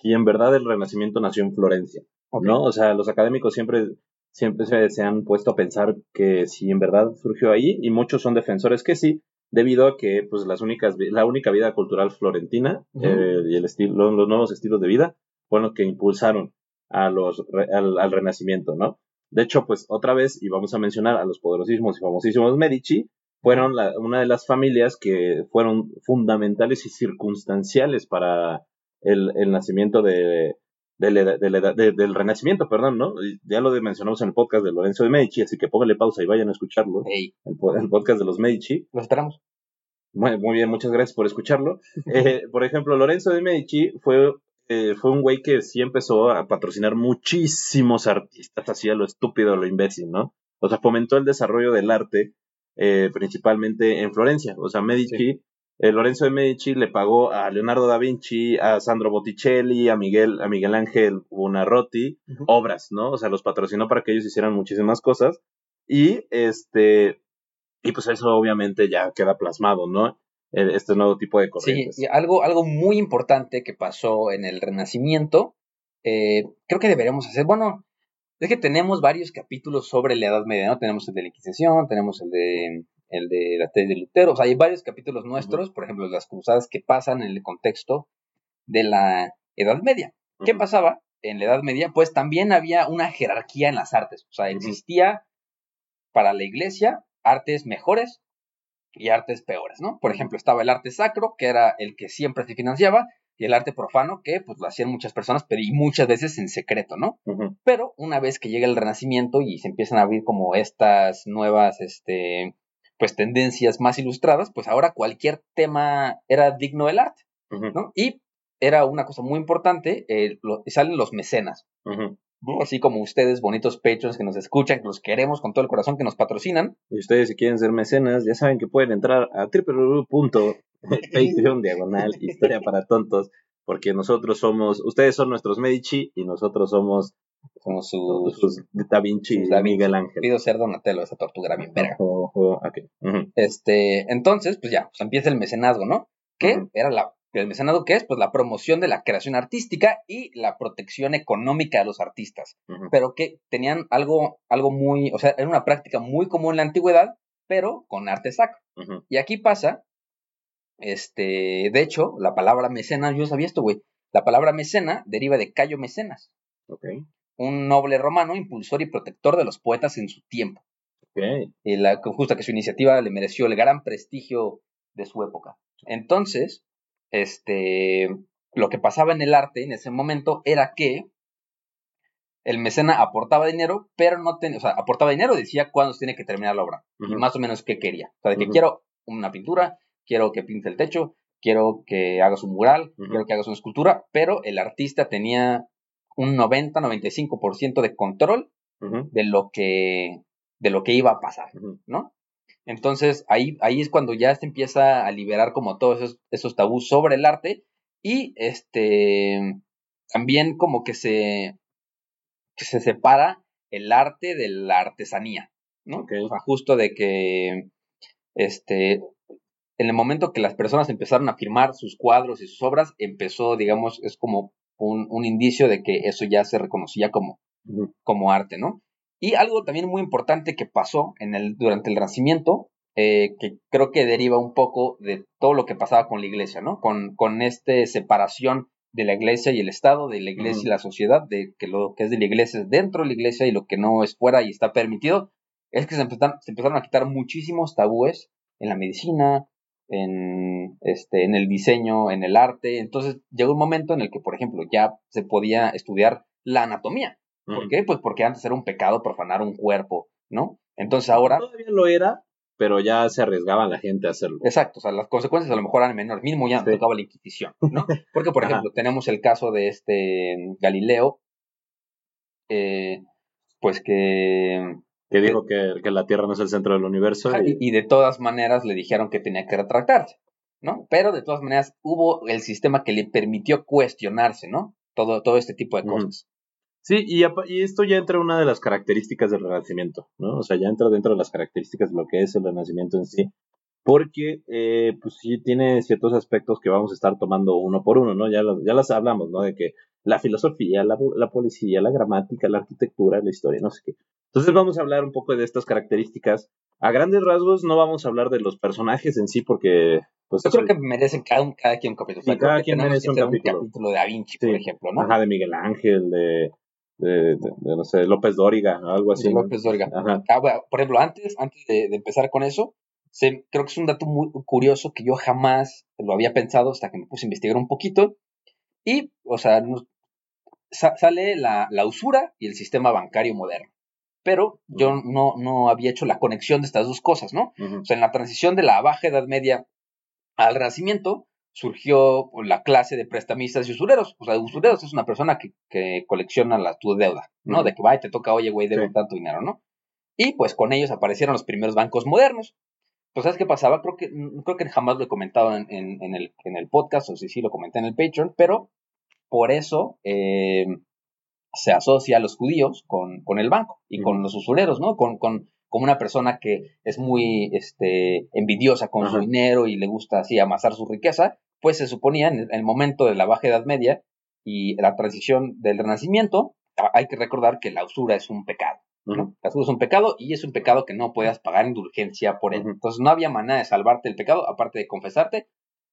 si en verdad el Renacimiento nació en Florencia, ¿no? O sea, los académicos siempre siempre se, han puesto a pensar que si en verdad surgió ahí y muchos son defensores que sí, debido a que pues las únicas la única vida cultural florentina eh, y el estilo los nuevos estilos de vida fueron los que impulsaron a los al, renacimiento, ¿no? De hecho, pues otra vez y vamos a mencionar a los poderosísimos y famosísimos Medici fueron una de las familias que fueron fundamentales y circunstanciales para el, el nacimiento de, del, Renacimiento, perdón, ¿no? Ya lo mencionamos en el podcast de Lorenzo de Medici, así que póngale pausa y vayan a escucharlo. El, podcast de los Medici. Lo esperamos. Muy, muy bien, muchas gracias por escucharlo. Eh, por ejemplo, Lorenzo de Medici fue, eh, fue un güey que sí empezó a patrocinar muchísimos artistas, así a lo estúpido, a lo imbécil, ¿no? O sea, fomentó el desarrollo del arte, eh, principalmente en Florencia. O sea, Medici eh, Lorenzo de Medici le pagó a Leonardo da Vinci, a Sandro Botticelli, a Miguel, a Miguel Ángel Buonarroti, obras, ¿no? O sea, los patrocinó para que ellos hicieran muchísimas cosas. Y este, y pues eso obviamente ya queda plasmado, ¿no? E, este nuevo tipo de corrientes. Sí, y algo, algo muy importante que pasó en el Renacimiento, eh, creo que deberíamos hacer, bueno, es que tenemos varios capítulos sobre la Edad Media, ¿no? Tenemos el de la Inquisición, tenemos el de el de la tesis de Lutero. O sea, hay varios capítulos nuestros, por ejemplo, las cruzadas que pasan en el contexto de la Edad Media. ¿Qué pasaba? en la Edad Media, pues también había una jerarquía en las artes. O sea, existía para la iglesia artes mejores y artes peores, ¿no? Por ejemplo, estaba el arte sacro, que era el que siempre se financiaba, y el arte profano, que pues lo hacían muchas personas, pero y muchas veces en secreto, ¿no? Pero una vez que llega el Renacimiento y se empiezan a abrir como estas nuevas, este, pues tendencias más ilustradas, pues ahora cualquier tema era digno del arte, ¿no? Y era una cosa muy importante, eh, salen los mecenas, Así como ustedes, bonitos patrons que nos escuchan, que los queremos con todo el corazón, que nos patrocinan. Y ustedes si quieren ser mecenas, ya saben que pueden entrar a www.patreon diagonal historia para tontos, porque nosotros somos, ustedes son nuestros Medici y nosotros somos como sus, Da Vinci Miguel Ángel. Pido ser Donatello, esa tortuga bien verga. Este, entonces, pues ya, pues empieza el mecenazgo, ¿no? Que era la el mecenado, ¿qué es? Pues la promoción de la creación artística y la protección económica de los artistas. Pero que tenían algo, algo muy, o sea, era una práctica muy común en la antigüedad, pero con arte sacro. Y aquí pasa, este, de hecho, la palabra mecenas, yo sabía esto, güey. La palabra mecena deriva de Cayo Mecenas. Un noble romano, impulsor y protector de los poetas en su tiempo. Y la, justa que su iniciativa le mereció el gran prestigio de su época. Entonces, este, lo que pasaba en el arte en ese momento era que el mecena aportaba dinero, pero no tenía, o sea, aportaba dinero, decía cuándo se tiene que terminar la obra y más o menos qué quería. O sea, de que quiero una pintura, quiero que pinte el techo, quiero que hagas un mural, quiero que hagas una escultura, pero el artista tenía un 90-95% de control de lo que de lo que iba a pasar, ¿no? Entonces ahí, ahí es cuando ya se empieza a liberar como todos esos, tabús sobre el arte y este también como que se, que se separa el arte de la artesanía, ¿no? O sea, justo de que este en el momento que las personas empezaron a firmar sus cuadros y sus obras, empezó, digamos, es como un, un indicio de que eso ya se reconocía como, como arte, ¿no? Y algo también muy importante que pasó en el, durante el Renacimiento, eh, que creo que deriva un poco de todo lo que pasaba con la iglesia, ¿no? Con, con esta separación de la iglesia y el Estado, de la iglesia y la sociedad, de que lo que es de la iglesia es dentro de la iglesia y lo que no es fuera y está permitido, es que se empezaron, se empezaron a quitar muchísimos tabúes en la medicina, en, este, en el diseño, en el arte. Entonces llegó un momento en el que, por ejemplo, ya se podía estudiar la anatomía. ¿Por qué? Pues porque antes era un pecado profanar un cuerpo, ¿no? Entonces ahora... Todavía lo era, pero ya se arriesgaba la gente a hacerlo. Exacto, o sea, las consecuencias a lo mejor eran menores. Mismo ya sí. tocaba la Inquisición, ¿no? Porque, por ejemplo, tenemos el caso de este Galileo, eh, pues que... Que dijo que, que, la Tierra no es el centro del universo. Y... y de todas maneras le dijeron que tenía que retractarse, ¿no? Pero de todas maneras hubo el sistema que le permitió cuestionarse, ¿no? Todo, todo este tipo de cosas. Sí, y, y, esto ya entra en una de las características del Renacimiento, ¿no? O sea, ya entra dentro de las características de lo que es el Renacimiento en sí, porque, eh, pues sí tiene ciertos aspectos que vamos a estar tomando uno por uno, ¿no? Ya, ya las hablamos, ¿no? De que la filosofía, la, la policía, la gramática, la arquitectura, la historia, no sé qué. Entonces vamos a hablar un poco de estas características. A grandes rasgos no vamos a hablar de los personajes en sí porque... Pues, Yo creo que merecen cada, cada quien un capítulo. O cada quien merece un capítulo. un capítulo. de Da Vinci, por ejemplo, ¿no? Ajá, de Miguel Ángel, de, de, no sé, López Dóriga, algo así. López Dóriga. Ah, por ejemplo, antes, antes de, empezar con eso, se, creo que es un dato muy curioso que yo jamás lo había pensado hasta que me puse a investigar un poquito. Y, o sea, sale la, la, usura y el sistema bancario moderno. Pero yo no, no había hecho la conexión de estas dos cosas, ¿no? O sea, en la transición de la baja Edad Media al Renacimiento, surgió la clase de prestamistas y usureros. O sea, usureros es una persona que, que colecciona la, tu deuda, ¿no? De que va y te toca, oye, güey, debo tanto dinero, ¿no? Y pues con ellos aparecieron los primeros bancos modernos. Pues, ¿sabes qué pasaba? Creo que, creo que jamás lo he comentado en, en, el, en el podcast, o si sí lo comenté en el Patreon, pero por eso eh, se asocia a los judíos con, con el banco y con los usureros, ¿no? Con, con, como una persona que es muy este, envidiosa con su dinero y le gusta así amasar su riqueza, pues se suponía en el momento de la Baja Edad Media y la transición del Renacimiento, hay que recordar que la usura es un pecado. ¿no? La usura es un pecado y es un pecado que no puedas pagar indulgencia por él. Entonces no había manera de salvarte del pecado aparte de confesarte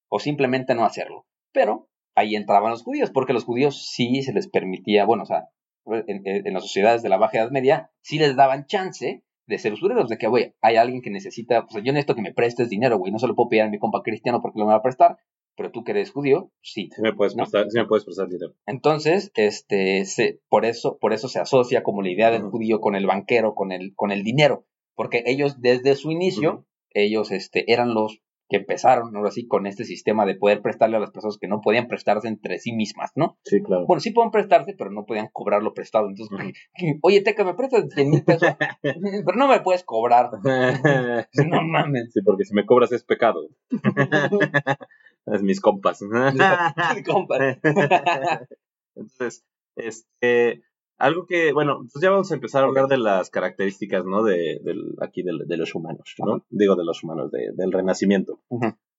o simplemente no hacerlo. Pero ahí entraban los judíos, porque los judíos sí se les permitía, bueno, o sea, en, en las sociedades de la Baja Edad Media, sí les daban chance de ser usureros, de que, güey, hay alguien que necesita, pues yo necesito que me prestes dinero, güey, no se lo puedo pedir a mi compa cristiano porque lo me va a prestar, pero tú que eres judío, sí. Sí me puedes, prestar, sí me puedes prestar dinero. Entonces, este, se, por eso, por eso se asocia como la idea del judío con el banquero, con el, con el dinero, porque ellos desde su inicio, ellos, este, eran los que empezaron, ahora sí, con este sistema de poder prestarle a las personas que no podían prestarse entre sí mismas, ¿no? Sí, claro. Bueno, sí pueden prestarse, pero no podían cobrarlo prestado. Entonces, oye, Teca, ¿me prestas 100 mil pesos? pero no me puedes cobrar. no mames. Sí, porque si me cobras es pecado. es mis compas. mis compas. Entonces, este, algo que, bueno, pues ya vamos a empezar a hablar de las características, ¿no? De, del, aquí de, de, los humanos, ¿no? Digo de los humanos, de, del renacimiento.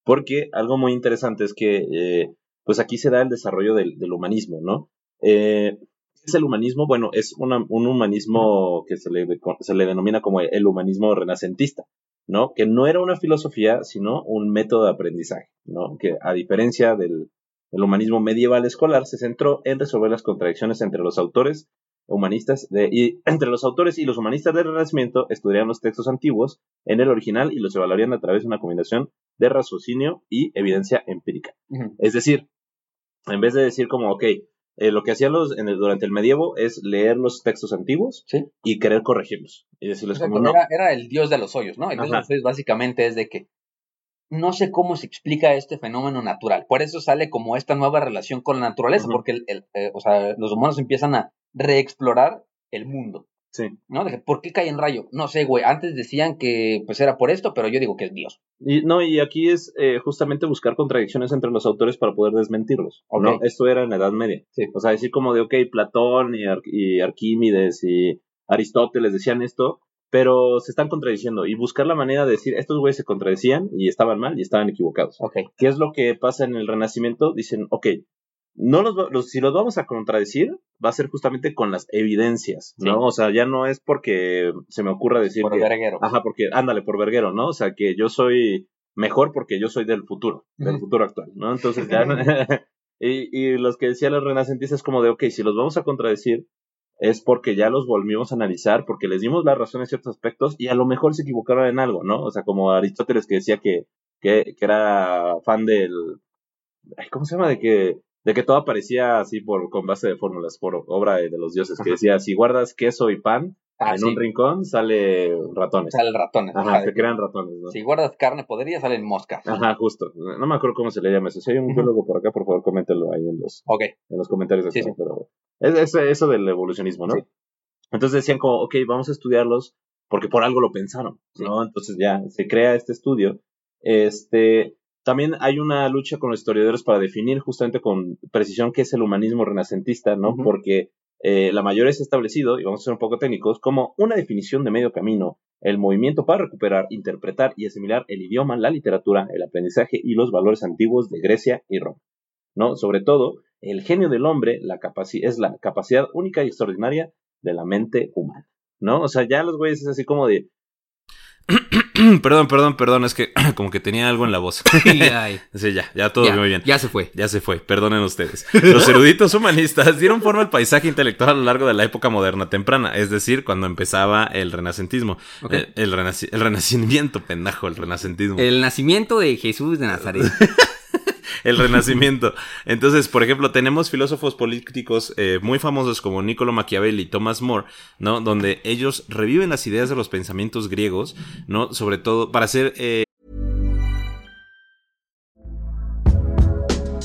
Porque algo muy interesante es que, eh, pues aquí se da el desarrollo del, del humanismo, ¿no? Eh, ¿Qué es el humanismo? Bueno, es una, un humanismo que se le, se le denomina como el humanismo renacentista, ¿no? Que no era una filosofía, sino un método de aprendizaje, ¿no? Que a diferencia del, del humanismo medieval escolar, se centró en resolver las contradicciones entre los autores humanistas de, y entre los autores y los humanistas del Renacimiento estudiarían los textos antiguos en el original y los evaluarían a través de una combinación de raciocinio y evidencia empírica. Es decir, en vez de decir como, ok, eh, lo que hacían los, en durante el medievo es leer los textos antiguos y querer corregirlos. Y decirles como, no. Era, el dios de los hoyos, ¿no? Entonces, básicamente es de que no sé cómo se explica este fenómeno natural. Por eso sale como esta nueva relación con la naturaleza, porque el, eh, o sea, los humanos empiezan a reexplorar el mundo. Sí. ¿No? ¿Por qué cae en rayo? No sé, güey. Antes decían que pues era por esto, pero yo digo que es Dios. Y, no, y aquí es eh, justamente buscar contradicciones entre los autores para poder desmentirlos. ¿no? Esto era en la Edad Media. Sí. O sea, decir como de, ok, Platón y, y Arquímedes y Aristóteles decían esto, pero se están contradiciendo y buscar la manera de decir, estos güeyes se contradecían y estaban mal y estaban equivocados. Okay. ¿Qué es lo que pasa en el Renacimiento? Dicen, ok, no los, si los vamos a contradecir, va a ser justamente con las evidencias, ¿no? O sea, ya no es porque se me ocurra decir por que, verguero. Ajá, porque ándale por verguero, ¿no? O sea, que yo soy mejor porque yo soy del futuro, del futuro actual, ¿no? Entonces ya y, y los que decían los renacentistas como de, ok, si los vamos a contradecir es porque ya los volvimos a analizar, porque les dimos la razón en ciertos aspectos y a lo mejor se equivocaron en algo, ¿no? O sea, como Aristóteles que decía que, que, que era fan del... ¿Cómo se llama? De que de que todo aparecía así por con base de fórmulas, por obra de, los dioses, que decía, si guardas queso y pan Ah, en sí. un rincón, sale ratones. Salen ratones. Ajá, ajá, se crean ratones, ¿no? Si guardas carne podrida, salen moscas. Ajá, justo. No me acuerdo cómo se le llama eso. Si hay un biólogo por acá, por favor, coméntelo ahí en los, en los comentarios. de Sí, esto, sí. Pero es, es eso del evolucionismo, ¿no? Sí. Entonces decían como, ok, vamos a estudiarlos porque por algo lo pensaron, ¿no? Entonces ya se crea este estudio. Este, también hay una lucha con los historiadores para definir justamente con precisión qué es el humanismo renacentista, ¿no? Porque eh, la mayoría es establecido, y vamos a ser un poco técnicos, como una definición de medio camino, el movimiento para recuperar, interpretar y asimilar el idioma, la literatura, el aprendizaje y los valores antiguos de Grecia y Roma. ¿no? Sobre todo, el genio del hombre la es la capacidad única y extraordinaria de la mente humana. ¿No? O sea, ya los güeyes es así como de, perdón, perdón, perdón, es que como que tenía algo en la voz. Sí, ya, ya todo ya, muy bien. ya se fue. Ya se fue, perdonen ustedes. Los eruditos humanistas dieron forma al paisaje intelectual a lo largo de la época moderna temprana, es decir, cuando empezaba el renacentismo. Eh, El, renaci- el renacimiento, pendejo, el renacentismo. El nacimiento de Jesús de Nazaret. El renacimiento. Entonces, por ejemplo, tenemos filósofos políticos eh, muy famosos como Niccolo Machiavelli y Thomas More, ¿no? Donde ellos reviven las ideas de los pensamientos griegos, ¿no? Sobre todo para hacer eh,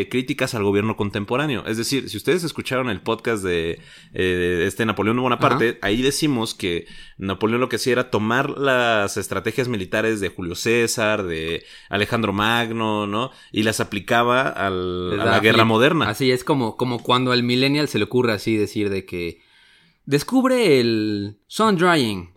Eh, críticas al gobierno contemporáneo. Es decir, si ustedes escucharon el podcast de, eh, de este Napoleón Bonaparte, ahí decimos que Napoleón lo que hacía era tomar las estrategias militares de Julio César, de Alejandro Magno, ¿no? Y las aplicaba al- a la guerra moderna. Así es como, como cuando al millennial se le ocurre así decir de que descubre el sun drying,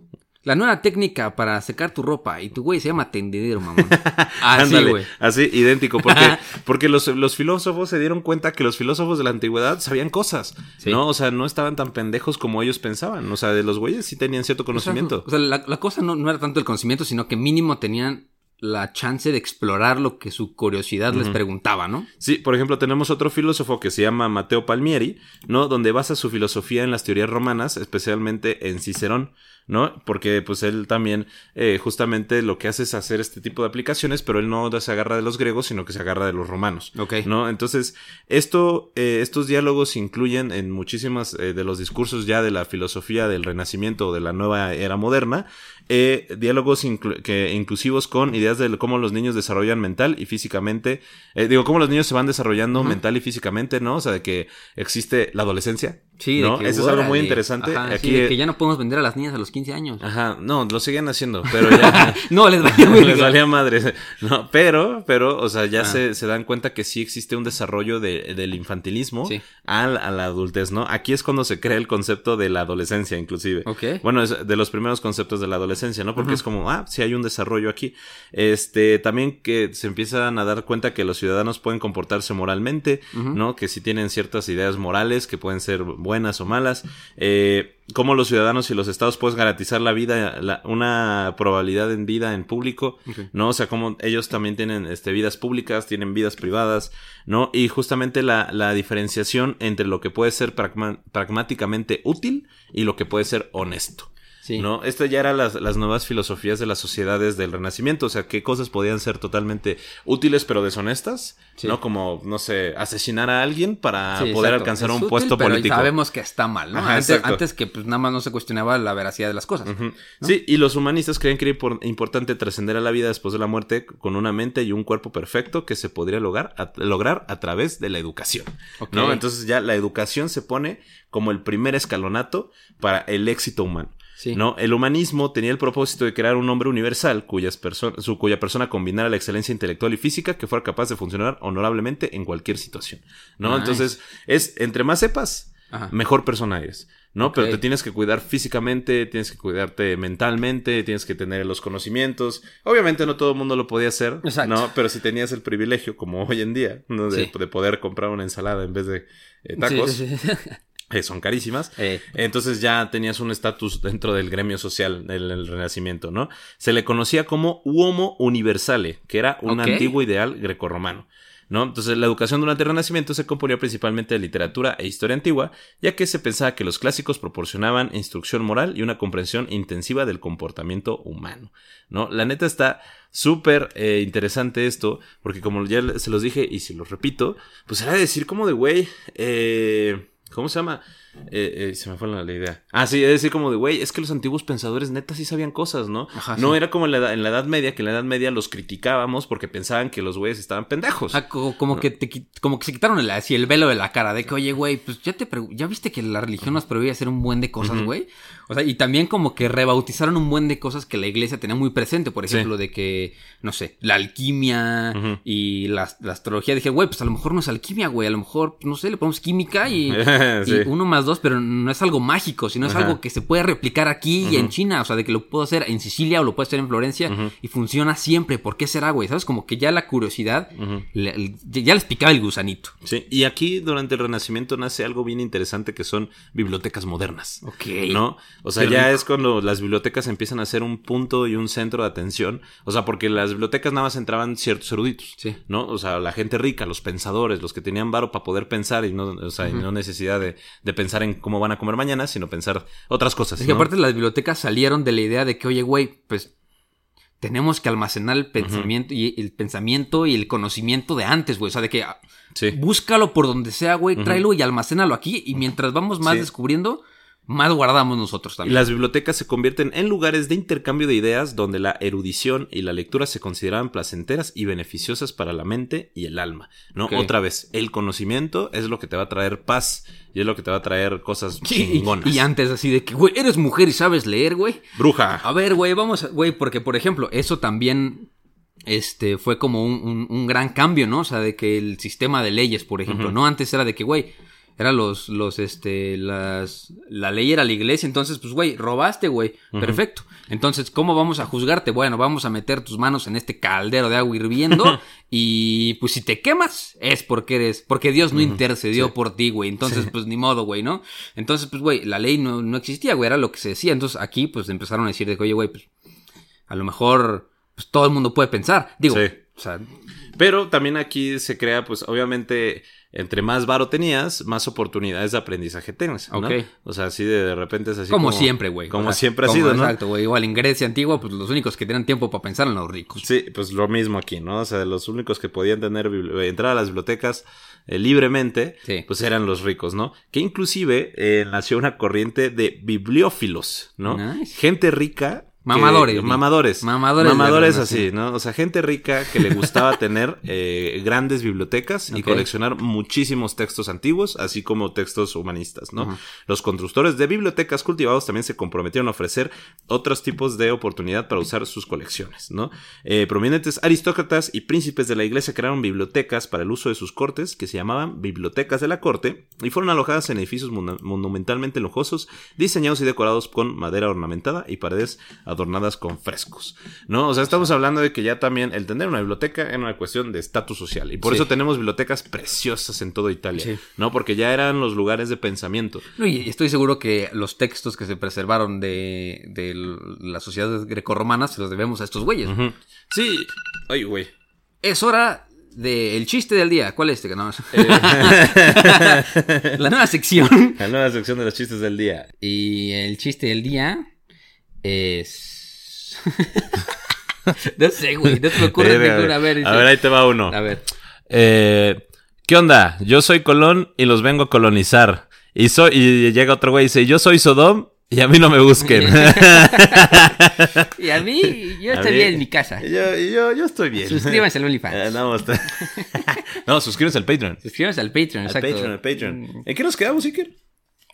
la nueva técnica para secar tu ropa y tu güey se llama tendedero, mamón. Así, güey. así, idéntico, porque, porque los, los filósofos se dieron cuenta que los filósofos de la antigüedad sabían cosas, Sí. ¿no? O sea, no estaban tan pendejos como ellos pensaban, o sea, de los güeyes sí tenían cierto conocimiento. O sea, la, la cosa no, no era tanto el conocimiento, sino que mínimo tenían la chance de explorar lo que su curiosidad les preguntaba, ¿no? Sí, por ejemplo, tenemos otro filósofo que se llama Mateo Palmieri, ¿no? Donde basa su filosofía en las teorías romanas, especialmente en Cicerón, ¿no? Porque pues él también eh, justamente lo que hace es hacer este tipo de aplicaciones, pero él no se agarra de los griegos, sino que se agarra de los romanos. Ok. ¿no? Entonces, esto, eh, estos diálogos se incluyen en muchísimas eh, de los discursos ya de la filosofía del Renacimiento o de la nueva era moderna, eh, diálogos inclu- que, inclusivos con ideas de cómo los niños desarrollan mental y físicamente, eh, digo, cómo los niños se van desarrollando mental y físicamente, ¿no? O sea, de que existe la adolescencia. Sí, ¿no? de Eso es algo muy interesante. Ajá, Aquí, sí, de que ya no podemos vender a las niñas a los 15 años. Ajá, no, lo seguían haciendo, pero ya... no, les valía les valía madre. No, pero, pero, o sea, ya se, se dan cuenta que sí existe un desarrollo de- del infantilismo Sí. al- a, la adultez, ¿no? Aquí es cuando se crea el concepto de la adolescencia, inclusive. Ok. Bueno, es de los primeros conceptos de la adolescencia, ¿no? Porque es como, ah, sí hay un desarrollo aquí. Este, también que se empiezan a dar cuenta que los ciudadanos pueden comportarse moralmente, ¿no? Que sí tienen ciertas ideas morales que pueden ser buenas o malas. Eh, cómo los ciudadanos y los estados pueden garantizar la vida, la- una probabilidad en vida en público, ¿no? O sea, como ellos también tienen este, vidas públicas, tienen vidas privadas, ¿no? Y justamente la, la diferenciación entre lo que puede ser pragma- pragmáticamente útil y lo que puede ser honesto. Sí. ¿No? Estas ya eran las, las nuevas filosofías de las sociedades del Renacimiento. O sea, qué cosas podían ser totalmente útiles pero deshonestas. Sí. ¿No? Como, no sé, asesinar a alguien para Sí, poder exacto. alcanzar Es un útil, puesto pero político. sabemos que está mal, ¿no? Ajá, antes, que pues nada más no se cuestionaba la veracidad de las cosas. Sí, y los humanistas creen que era impor- importante trascender a la vida después de la muerte con una mente y un cuerpo perfecto que se podría lograr a, lograr a través de la educación. ¿no? Entonces ya la educación se pone como el primer escalonato para el éxito humano. Sí. ¿no? El humanismo tenía el propósito de crear un hombre universal cuyas perso- su, cuya persona combinara la excelencia intelectual y física que fuera capaz de funcionar honorablemente en cualquier situación. ¿no? Nice. Entonces, es entre más sepas, Ajá. mejor persona eres. ¿no? Pero te tienes que cuidar físicamente, tienes que cuidarte mentalmente, tienes que tener los conocimientos. Obviamente no todo el mundo lo podía hacer, Exacto. ¿no? Pero si tenías el privilegio, como hoy en día, ¿no? de, Sí. de poder comprar una ensalada en vez de eh, tacos, Sí, sí, sí. eh, son carísimas. Eh, Entonces ya tenías un estatus dentro del gremio social del del Renacimiento, ¿no? Se le conocía como Uomo Universale, que era un antiguo ideal grecorromano. ¿No? Entonces, la educación durante el Renacimiento se componía principalmente de literatura e historia antigua, ya que se pensaba que los clásicos proporcionaban instrucción moral y una comprensión intensiva del comportamiento humano, ¿no? La neta está súper eh, interesante esto, porque como ya se los dije y se los repito, pues era decir como de, güey, eh, ¿cómo se llama? Eh, eh, se me fue la, la idea. Ah, sí, es decir, como de, güey, es que los antiguos pensadores neta sí sabían cosas, ¿no? Ajá, no sí. era como en la, edad, en la Edad Media, que en la Edad Media los criticábamos porque pensaban que los güeyes estaban pendejos. ah, co- como, que te, como que se quitaron el, así el velo de la cara de que, oye, güey, pues ya te ya viste que la religión nos prohibía hacer un buen de cosas, güey. O sea, y también como que rebautizaron un buen de cosas que la iglesia tenía muy presente. Por Sí. ejemplo, de que, no sé, la alquimia y la, la astrología. Dije, güey, pues a lo mejor no es alquimia, güey. A lo mejor, no sé, le ponemos química y, Sí. y uno más dos, pero no es algo mágico, sino es Ajá. algo que se puede replicar aquí y en China. O sea, de que lo puedo hacer en Sicilia o lo puedo hacer en Florencia y funciona siempre. ¿Por qué será, güey? ¿Sabes? Como que ya la curiosidad le- le- ya les picaba el gusanito. Sí, y aquí durante el Renacimiento nace algo bien interesante que son bibliotecas modernas. Ok. ¿No? O sea, ya rico. es cuando las bibliotecas empiezan a ser un punto y un centro de atención. O sea, porque las bibliotecas nada más entraban ciertos eruditos. Sí. ¿No? O sea, la gente rica, los pensadores, los que tenían varo para poder pensar y no, o sea, y no necesidad de, de pensar en cómo van a comer mañana, sino pensar otras cosas. Es que ¿no? aparte las bibliotecas salieron de la idea de que, oye, güey, pues tenemos que almacenar el pensamiento y el pensamiento y el conocimiento de antes, güey. O sea, de que ah, Sí. búscalo por donde sea, güey, tráelo y almacénalo aquí. Y mientras vamos más Sí. descubriendo, más guardamos nosotros Y también. las bibliotecas se convierten en lugares de intercambio de ideas donde la erudición y la lectura se consideraban placenteras y beneficiosas para la mente y el alma, ¿no? Otra vez, el conocimiento es lo que te va a traer paz y es lo que te va a traer cosas chingonas. y antes así de que, güey, eres mujer y sabes leer, güey. Bruja. A ver, güey, vamos, a- güey, porque por ejemplo, eso también este fue como un, un- un gran cambio, ¿no? O sea, de que el sistema de leyes, por ejemplo, no antes era de que, güey, era los, los, este, las, la ley era la iglesia, entonces, pues, güey, robaste, güey, perfecto. Entonces, ¿cómo vamos a juzgarte? Bueno, vamos a meter tus manos en este caldero de agua hirviendo y, pues, si te quemas, es porque eres, porque Dios no intercedió por ti, güey. Entonces, pues, ni modo, güey, ¿no? Entonces, pues, güey, la ley no, no existía, güey, era lo que se decía. Entonces, aquí, pues, empezaron a decir de que, oye, güey, pues, a lo mejor pues, todo el mundo puede pensar. Digo, Sí. o sea, Pero también aquí se crea, pues, obviamente, entre más varo tenías, más oportunidades de aprendizaje tienes, ¿no? Ok. O sea, así de, de repente es así como, como... siempre, güey. Como O sea, siempre ha sido, ¿no? Exacto, güey. Igual en Grecia antigua, pues los únicos que tenían tiempo para pensar eran los ricos. Sí, pues lo mismo aquí, ¿no? O sea, los únicos que podían tener entrar a las bibliotecas eh, libremente, Sí. pues eran los ricos, ¿no? Que inclusive eh, nació una corriente de bibliófilos, ¿no? Nice. Gente rica. Mamadores. Mamadores. Mamadores Mamadores así, ¿no? O sea, gente rica que le gustaba tener eh, grandes bibliotecas y coleccionar muchísimos textos antiguos, así como textos humanistas, ¿no? Los constructores de bibliotecas cultivados también se comprometieron a ofrecer otros tipos de oportunidad para usar sus colecciones, ¿no? Eh, prominentes aristócratas y príncipes de la iglesia crearon bibliotecas para el uso de sus cortes, que se llamaban bibliotecas de la corte, y fueron alojadas en edificios monu- monumentalmente lujosos, diseñados y decorados con madera ornamentada y paredes adornadas con frescos, ¿no? O sea, estamos hablando de que ya también el tener una biblioteca era una cuestión de estatus social, y por Sí. eso tenemos bibliotecas preciosas en toda Italia, Sí. ¿no? Porque ya eran los lugares de pensamiento. No, y estoy seguro que los textos que se preservaron de, de las sociedades grecorromanas se los debemos a estos güeyes. Sí, ay, güey. Es hora del chiste del día. ¿Cuál es este? No. La nueva sección. La nueva sección de los chistes del día. Y el chiste del día es. no sé, güey. No te me ocurre ninguna. A ver, a ver, ahí te va uno. A ver. Eh, ¿Qué onda? Yo soy Colón y los vengo a colonizar. Y, soy, y llega otro güey y dice, yo soy Sodom y a mí no me busquen. Y a mí, yo estoy mí- bien en mi casa. Y yo, yo, yo estoy bien. Suscríbanse al Eh, OnlyFans. no, está- no, suscríbanse al Patreon. Suscríbanse al Patreon, Al exacto. Patreon, al Patreon. ¿En qué nos quedamos, Iker?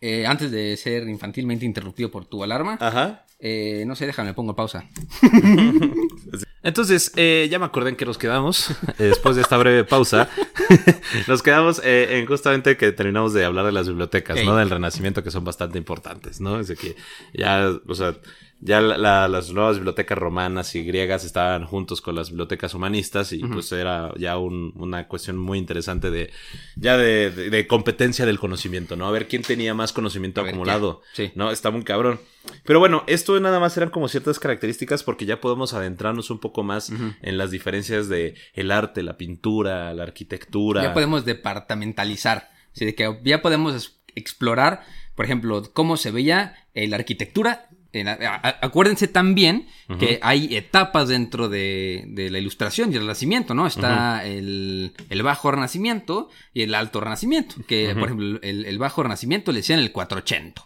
Eh, antes de ser infantilmente interrumpido por tu alarma, Ajá. eh, no sé, déjame, pongo pausa. Entonces, eh, ya me acordé en que nos quedamos, eh, después de esta breve pausa, nos quedamos eh, en justamente que terminamos de hablar de las bibliotecas, Ey. ¿no? Del renacimiento, que son bastante importantes, ¿no? Es que ya, o sea, ya la- la- las nuevas bibliotecas romanas y griegas estaban juntos con las bibliotecas humanistas y pues era ya un- una cuestión muy interesante de, ya de, de- de competencia del conocimiento, ¿no? A ver quién tenía más conocimiento ver, acumulado. Sí. No, está muy cabrón. Pero bueno, esto nada más eran como ciertas características porque ya podemos adentrarnos un poco más en las diferencias de el arte, la pintura, la arquitectura. Ya podemos departamentalizar. Así de que ya podemos explorar, por ejemplo, cómo se veía eh, la arquitectura. En la- a- a- acuérdense también que hay etapas dentro de, de la ilustración y el renacimiento, ¿no? Está el, el bajo renacimiento y el alto renacimiento. Que, por ejemplo, el, el bajo renacimiento le decían el 480.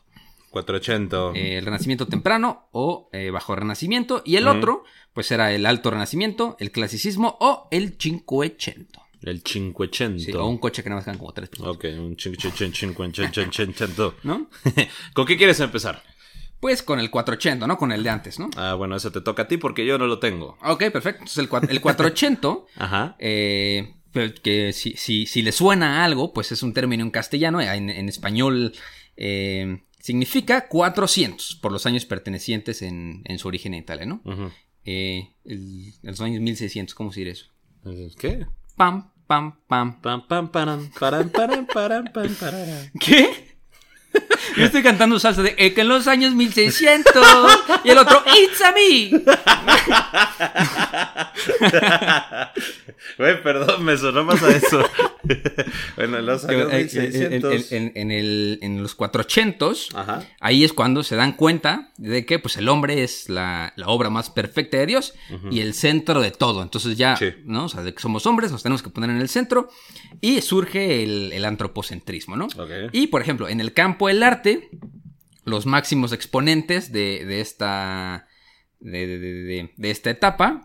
480. Eh, el renacimiento temprano o eh, bajo renacimiento. Y el otro, pues era el alto renacimiento, el clasicismo o el 580. el 580. Sí, o un coche que nada más quedan como tres personas. Ok, un 580. ¿No? ¿Con qué quieres empezar? Pues con el 480, ¿no? Con el de antes, ¿no? Ah, bueno, eso te toca a ti porque yo no lo tengo. Ok, perfecto. Entonces el, el 480, Ajá. eh, pero que si, si, si le suena a algo, pues es un término en castellano, en, en español eh, significa 400 por los años pertenecientes en, en su origen en Italia, ¿no? Ujú. Eh, el- en los años 1600, ¿cómo se dice eso? ¿Qué? Pam, pam, pam. Pam, pam, param, param, param, param, pam, parara. ¿Qué? Yo estoy cantando salsa de que en los años 1600 y el otro It's a me. Güey, perdón, me sonó más a eso. bueno, en los años Eh, eh, En, 1600. en- en el- en los 400 Ajá. ahí es cuando se dan cuenta de que pues el hombre es la, la obra más perfecta de Dios y el centro de todo. Entonces ya, Sí. ¿no? O sea, de que somos hombres, nos tenemos que poner en el centro y surge el, el antropocentrismo, ¿no? Ok. Y por ejemplo, en el campo del arte, los máximos exponentes de, de esta. De, de- de- esta etapa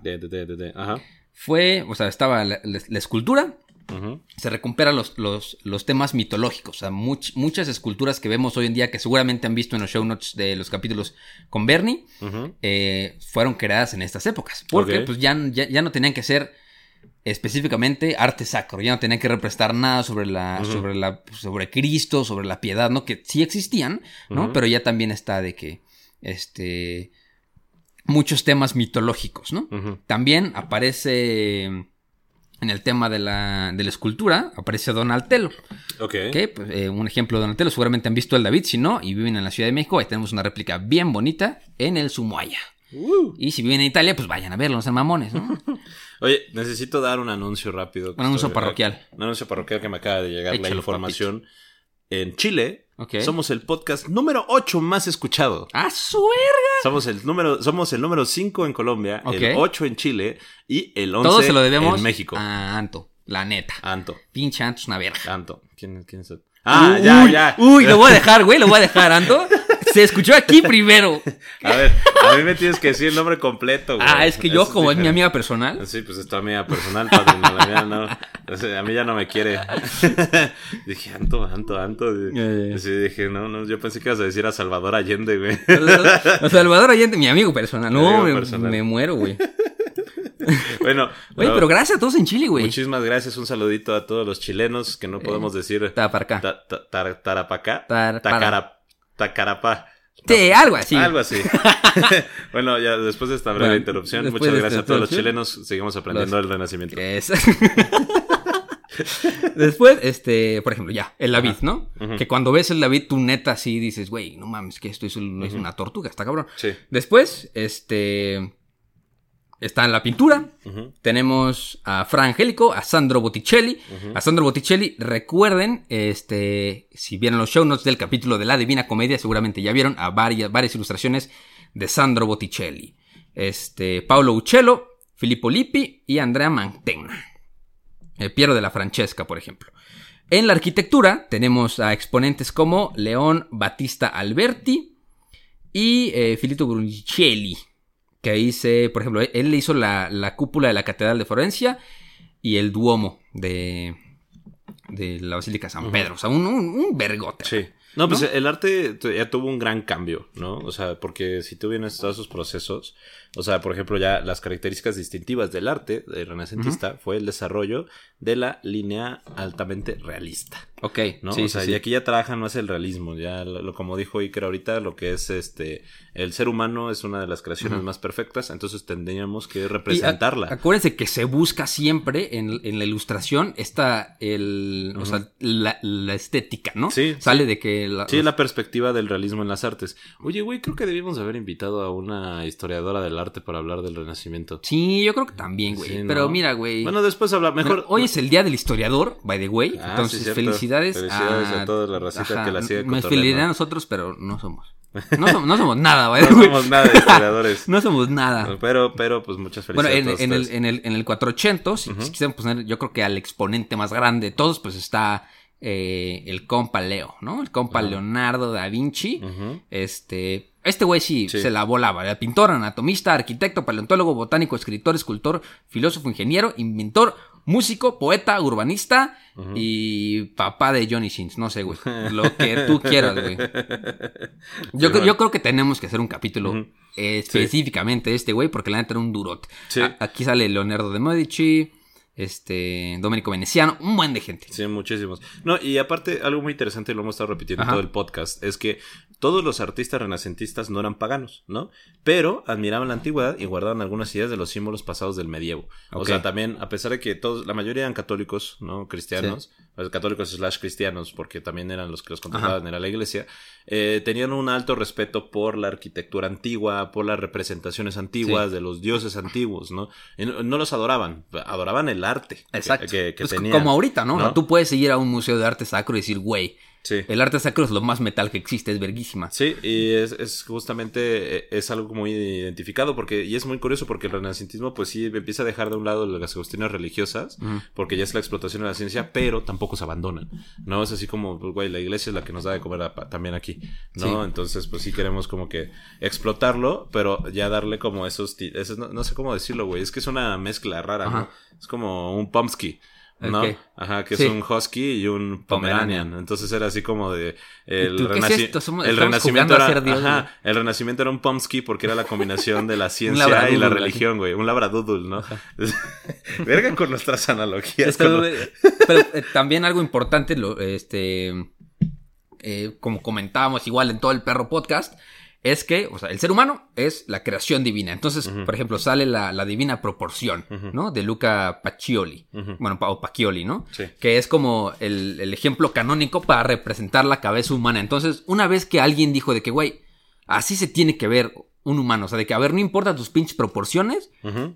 Ajá. fue, o sea, estaba la, la- la escultura, se recuperan los, los, los temas mitológicos, o sea, much- muchas esculturas que vemos hoy en día que seguramente han visto en los show notes de los capítulos con Bernie, eh, fueron creadas en estas épocas, porque pues ya, ya, ya no tenían que ser específicamente arte sacro, ya no tenían que representar nada sobre la, sobre la, sobre Cristo, sobre la piedad, ¿no? Que sí existían, ¿no? Pero ya también está de que, este, muchos temas mitológicos, ¿no? También aparece en el tema de la, de la escultura, aparece Donatello. Ok. que pues, eh, un ejemplo de Donatello, seguramente han visto el David, si no, y viven en la Ciudad de México, ahí tenemos una réplica bien bonita en el Sumuaya. Uh. Y si viven en Italia, pues vayan a verlo, no sean mamones, ¿no? Oye, necesito dar un anuncio rápido. Un anuncio parroquial. Un anuncio parroquial que me acaba de llegar la Échalo, información. En Chile, Ok. somos el podcast número 8 más escuchado. ¡Ah, su verga! Somos el número, somos el número 5 en Colombia, el 8 en Chile y el 11 Todo se lo debemos en México. a Anto, la neta. Anto, Pinche Anto es una verga. Anto. ¿Quién, quién es? el- Ah, uy, ya, ya. Uy, lo voy a dejar, güey, lo voy a dejar, Anto. Se escuchó aquí primero. A ver, a mí me tienes que decir el nombre completo, güey. Ah, es que yo, Eso como es mi amiga personal. Sí, pues es tu amiga personal, padrino. La mía no. A mí ya no me quiere. dije, Anto, Anto, Anto. Eh. Sí, dije, no, no. Yo pensé que ibas a decir a Salvador Allende, güey. O Salvador Allende, mi amigo personal. No, Amigo me, personal. me muero, güey. bueno, Oye, no, pero gracias a todos en Chile, güey. muchísimas gracias. Un saludito a todos los chilenos que no podemos decir. Acá. Ta- ta- tar- Tarapacá. Tar- Tacara- Tacarapá. Sí, algo así. Algo así. bueno, ya después de esta breve Bueno, interrupción, muchas gracias a todos los chilenos. Seguimos aprendiendo los- el renacimiento. Es- Después, este, por ejemplo, ya, el David, ¿no? Que cuando ves el David, tú neta así dices, güey, no mames, que esto es, un- es una tortuga, está cabrón. Sí. Después, este, está en la pintura. Tenemos a Fra Angelico, a Sandro Botticelli. A Sandro Botticelli, recuerden, este, si vieron los show notes del capítulo de la Divina Comedia, seguramente ya vieron a varias, varias ilustraciones de Sandro Botticelli. Este, Paolo Uccello, Filippo Lippi y Andrea Mantegna. El Piero de la Francesca, por ejemplo. En la arquitectura tenemos a exponentes como León Battista Alberti y eh, Filippo Brunicelli, que ahí se, por ejemplo, él le hizo la, la cúpula de la Catedral de Florencia y el Duomo de, de la Basílica de San Pedro. O sea, un, un, un vergote. Sí. No, pues ¿No? el arte ya tuvo un gran cambio, ¿no? O sea, porque si tú vienes todos esos procesos, o sea, por ejemplo, ya las características distintivas del arte del renacentista fue el desarrollo de la línea altamente realista, Ok, ¿no? sí, o sea, sí. y aquí ya trabajan más el realismo, ya lo, como dijo Iker ahorita, lo que es este, el ser humano es una de las creaciones más perfectas, entonces tendríamos que Y representarla. acuérdense que se busca siempre en, en la ilustración está el, o sea, la, la estética, ¿no? Sí, Sale de que la, Sí, la perspectiva del realismo en las artes. Oye, güey, creo que debimos haber invitado a una historiadora del arte para hablar del Renacimiento. Sí, yo creo que también, güey. Sí, ¿no? Pero mira, güey. Bueno, después habla mejor. Hoy es el día del historiador, by the way. Ah, entonces, sí, felicidades, Felicidades a toda la racita que la sigue Me cotorreando. felicidad a nosotros, pero no somos. No somos, no somos nada, by the No somos nada de historiadores. No somos nada. Pero, pero, pues muchas Bueno, felicidades. en, a todos en el, en, el, en el 400, si Ujú. quisiéramos poner, yo creo que al exponente más grande de todos, pues está eh, el compa Leo, ¿no? El compa. Leonardo da Vinci. Este, este güey sí, Sí. se la volaba. Era pintor, anatomista, arquitecto, paleontólogo, botánico, escritor, escultor, filósofo, ingeniero, inventor, músico, poeta, urbanista y papá de Johnny Sins. No sé, güey. Lo que tú quieras, güey. Yo, Sí, yo creo que tenemos que hacer un capítulo eh, específicamente de este güey porque la neta era un durote. Aquí sale Leonardo de Medici, este, Domenico Veneciano, un buen de gente. Sí, muchísimos. No, y aparte, algo muy interesante, y lo hemos estado repitiendo en todo el podcast, es que todos los artistas renacentistas no eran paganos, ¿no? Pero admiraban la antigüedad y guardaban algunas ideas de los símbolos pasados del medievo. O sea, también, a pesar de que todos, la mayoría eran católicos, ¿no? Cristianos, pues, católicos slash cristianos, porque también eran los que los controlaban, era la iglesia, eh, tenían un alto respeto por la arquitectura antigua, por las representaciones antiguas Sí. de los dioses antiguos, ¿no? Y no, no los adoraban, adoraban el arte Exacto. que, que Pues tenían. como ahorita, ¿no? ¿no? tú puedes ir a un museo de arte sacro y decir, güey, Sí. El arte sacro es lo más metal que existe, es verguísima. Sí, y es, es justamente, eh, es algo muy identificado porque, y es muy curioso porque el renacentismo pues sí empieza a dejar de un lado las cuestiones religiosas, porque ya es la explotación de la ciencia, pero tampoco se abandonan, ¿no? Es así como, pues, güey, la iglesia es la que nos da de comer a- también aquí, ¿no? Sí. Entonces pues sí queremos como que explotarlo, pero ya darle como esos, esos no, no sé cómo decirlo, güey, es que es una mezcla rara, ¿no? Es como un pumpsky. ¿No? Ajá, que Sí. es un husky y un pomeranian. Entonces era así como de el, ¿Y tú qué es renaci-? Somos- el renacimiento era, Dios, ajá, el renacimiento era un Pomsky porque era la combinación de la ciencia y la religión, güey. Un labradoodle, ¿no? Verga con nuestras analogías. Con- eh, pero eh, también algo importante, lo, este, eh, como comentábamos igual en todo el perro podcast, es que, o sea, el ser humano es la creación divina. Entonces, por ejemplo, sale la, la divina proporción, ¿no? De Luca Pacioli. Bueno, o Pacchioli, ¿no? Sí. Que es como el, el ejemplo canónico para representar la cabeza humana. Entonces, una vez que alguien dijo de que, güey, así se tiene que ver un humano. O sea, de que, a ver, no importa tus pinches proporciones,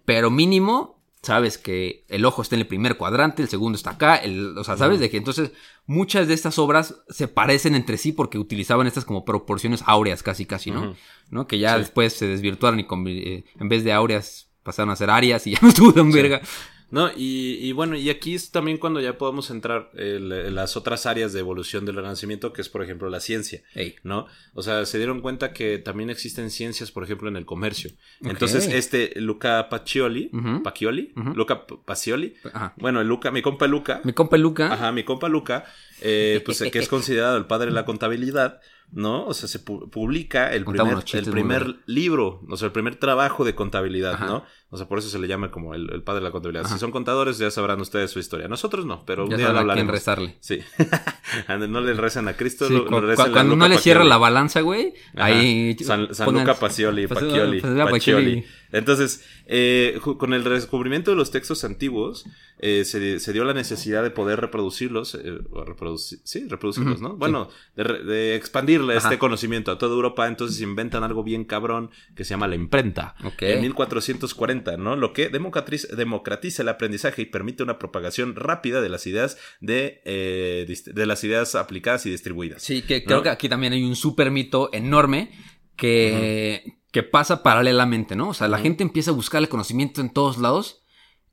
pero mínimo, sabes que el ojo está en el primer cuadrante, el segundo está acá, el, o sea, sabes de que entonces muchas de estas obras se parecen entre sí porque utilizaban estas como proporciones áureas casi casi, ¿no? ¿No? Que ya Sí. después se desvirtuaron y eh, en vez de áureas pasaron a ser arias y ya no estuvo tan verga. No, y, y bueno, y aquí es también cuando ya podemos entrar en, en las otras áreas de evolución del renacimiento, que es por ejemplo la ciencia. Ey. ¿no? O sea, se dieron cuenta que también existen ciencias, por ejemplo, en el comercio. Entonces, este Luca Pacioli. Pacioli. Luca Pacioli, Ajá. bueno, Luca, mi compa Luca, Mi compa Luca. ajá, mi compa Luca, eh, pues que es considerado el padre de la contabilidad, ¿no? O sea, se pu- publica el primer, el primer libro, o sea, el primer trabajo de contabilidad, Ajá. ¿no? O sea, por eso se le llama como el, el padre de la contabilidad. Si son contadores, ya sabrán ustedes su historia. Nosotros no, pero un ya día lo hablaremos. rezarle. Sí. No le rezan a Cristo, Sí, lo- cu- lo cu- rezan cuando Luca no le cierra la balanza, güey, ahí San, San Luca Pacioli, Pacioli, Pacioli. Pacioli. Entonces, eh, con el descubrimiento de los textos antiguos, eh, se, se dio la necesidad de poder reproducirlos, eh, o reproducir, sí, reproducirlos, ¿no? sí. Bueno, de, de expandirle Ajá. este conocimiento a toda Europa, entonces inventan algo bien cabrón que se llama la imprenta. Ok. En 1440, ¿no? Lo que democratiza, democratiza el aprendizaje y permite una propagación rápida de las ideas de, eh, de las ideas aplicadas y distribuidas. Sí, que creo ¿No? que aquí también hay un super mito enorme que, que pasa paralelamente, ¿no? O sea, la gente empieza a buscar el conocimiento en todos lados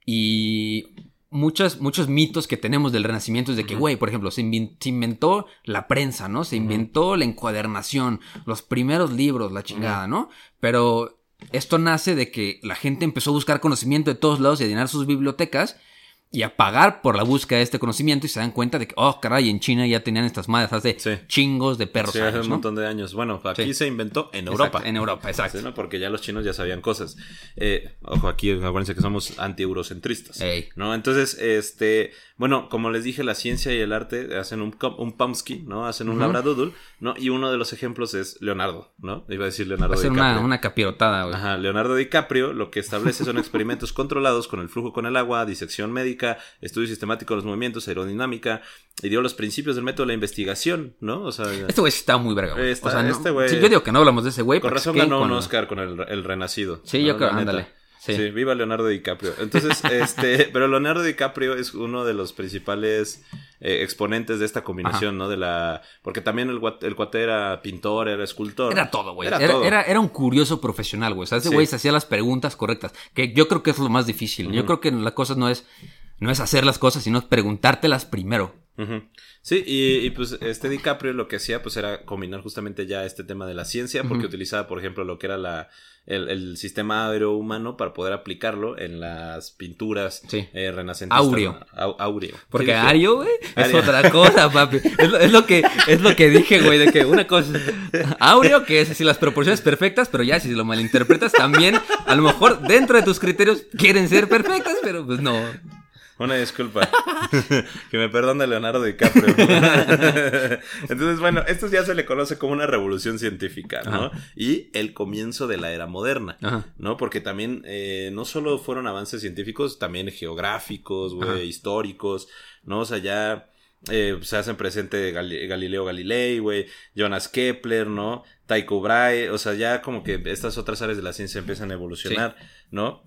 y muchas, muchos mitos que tenemos del renacimiento es de que, güey, por ejemplo, se, se inventó la prensa, ¿no? Se inventó la encuadernación, los primeros libros, la chingada, ¿no? Pero esto nace de que la gente empezó a buscar conocimiento de todos lados y a llenar sus bibliotecas y a pagar por la búsqueda de este conocimiento y se dan cuenta de que, oh, caray, en China ya tenían estas madres hace Sí. chingos de perros Sí, hace años, un ¿no? montón de años. Bueno, aquí Sí. se inventó en Exacto, Europa. en Europa, exacto. ¿no? Porque ya los chinos ya sabían cosas. Eh, ojo, aquí acuérdense que somos anti-eurocentristas. ¿No? Entonces, este, bueno, como les dije, la ciencia y el arte hacen un, un Pomsky, ¿no? Hacen un labradoodle, ¿no? Y uno de los ejemplos es Leonardo, ¿no? Iba a decir Leonardo DiCaprio. una, una capirotada, güey. Ajá, Leonardo DiCaprio lo que establece son experimentos controlados con el flujo con el agua, disección médica, estudio sistemático de los movimientos, aerodinámica, y dio los principios del método de la investigación, ¿no? O sea, Este güey está muy verga, güey. Está- O sea, no- este güey- sí, yo digo que no hablamos de ese güey. con razón ganó un Oscar con el, el Renacido. Sí, yo creo, ándale. Sí. Sí. viva Leonardo DiCaprio. Entonces, este, pero Leonardo DiCaprio es uno de los principales eh, exponentes de esta combinación, ¿no? De la, porque también el, el cuate era pintor, era escultor. Era todo, güey. Era, Era, todo. era, era un curioso profesional, güey. O sea, ese Sí. güey se hacía las preguntas correctas. Que yo creo que es lo más difícil. Yo creo que la cosa no es, no es hacer las cosas, sino preguntártelas primero. Sí, y, y, pues este DiCaprio lo que hacía pues era combinar justamente ya este tema de la ciencia, porque utilizaba, por ejemplo, lo que era la, el, el sistema aéreo humano para poder aplicarlo en las pinturas Sí. eh, renacentistas. Áureo. ¿no? Au- áureo. Porque. Ario, güey, es otra cosa, papi. Es lo, es lo que, es lo que dije, güey, de que una cosa Aureo, que es así las proporciones perfectas, pero ya si lo malinterpretas también, a lo mejor dentro de tus criterios quieren ser perfectas, pero pues no. Una disculpa. que me perdone Leonardo DiCaprio. Entonces, bueno, esto ya se le conoce como una revolución científica, ¿no? Ajá. Y el comienzo de la era moderna, Ajá. ¿no? Porque también eh, no solo fueron avances científicos, también geográficos, güey, históricos, ¿no? O sea, ya eh, se hacen presente Gali- Galileo Galilei, güey, Jonas Kepler, ¿no? Tycho Brahe, o sea, ya como que estas otras áreas de la ciencia empiezan a evolucionar, ¿no?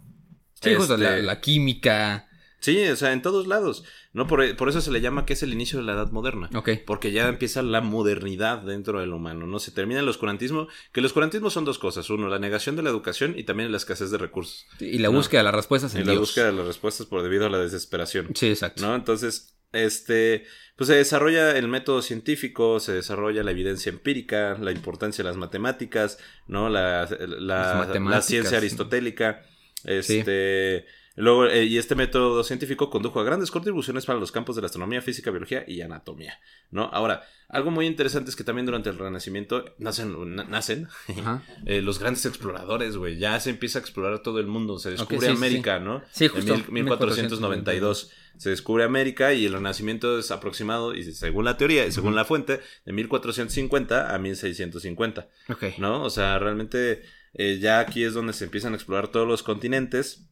Sí, justo, la, Este, la química. Sí, o sea, en todos lados. No por, por, eso se le llama que es el inicio de la edad moderna. Ok. Porque ya empieza la modernidad dentro del humano, ¿no? Se termina el oscurantismo, que el oscurantismo son dos cosas. Uno, la negación de la educación y también la escasez de recursos. Y la búsqueda de las respuestas en y Dios. la búsqueda de las respuestas por debido a la desesperación. Sí, exacto. ¿No? Entonces, este, pues se desarrolla el método científico, se desarrolla la evidencia empírica, la importancia de las matemáticas, ¿no? La, la, la ciencia aristotélica, este... Luego, eh, y este método científico condujo a grandes contribuciones para los campos de la astronomía, física, biología y anatomía, ¿no? Ahora, algo muy interesante es que también durante el Renacimiento nacen, nacen eh, los grandes exploradores, güey. Ya se empieza a explorar todo el mundo. Se descubre okay, sí, América, sí. ¿no? Sí, justo. En mil, 1492 se descubre América y el Renacimiento es aproximado, y según la teoría y según la fuente, de 1450 a 1650. Ok. ¿No? O sea, realmente eh, ya aquí es donde se empiezan a explorar todos los continentes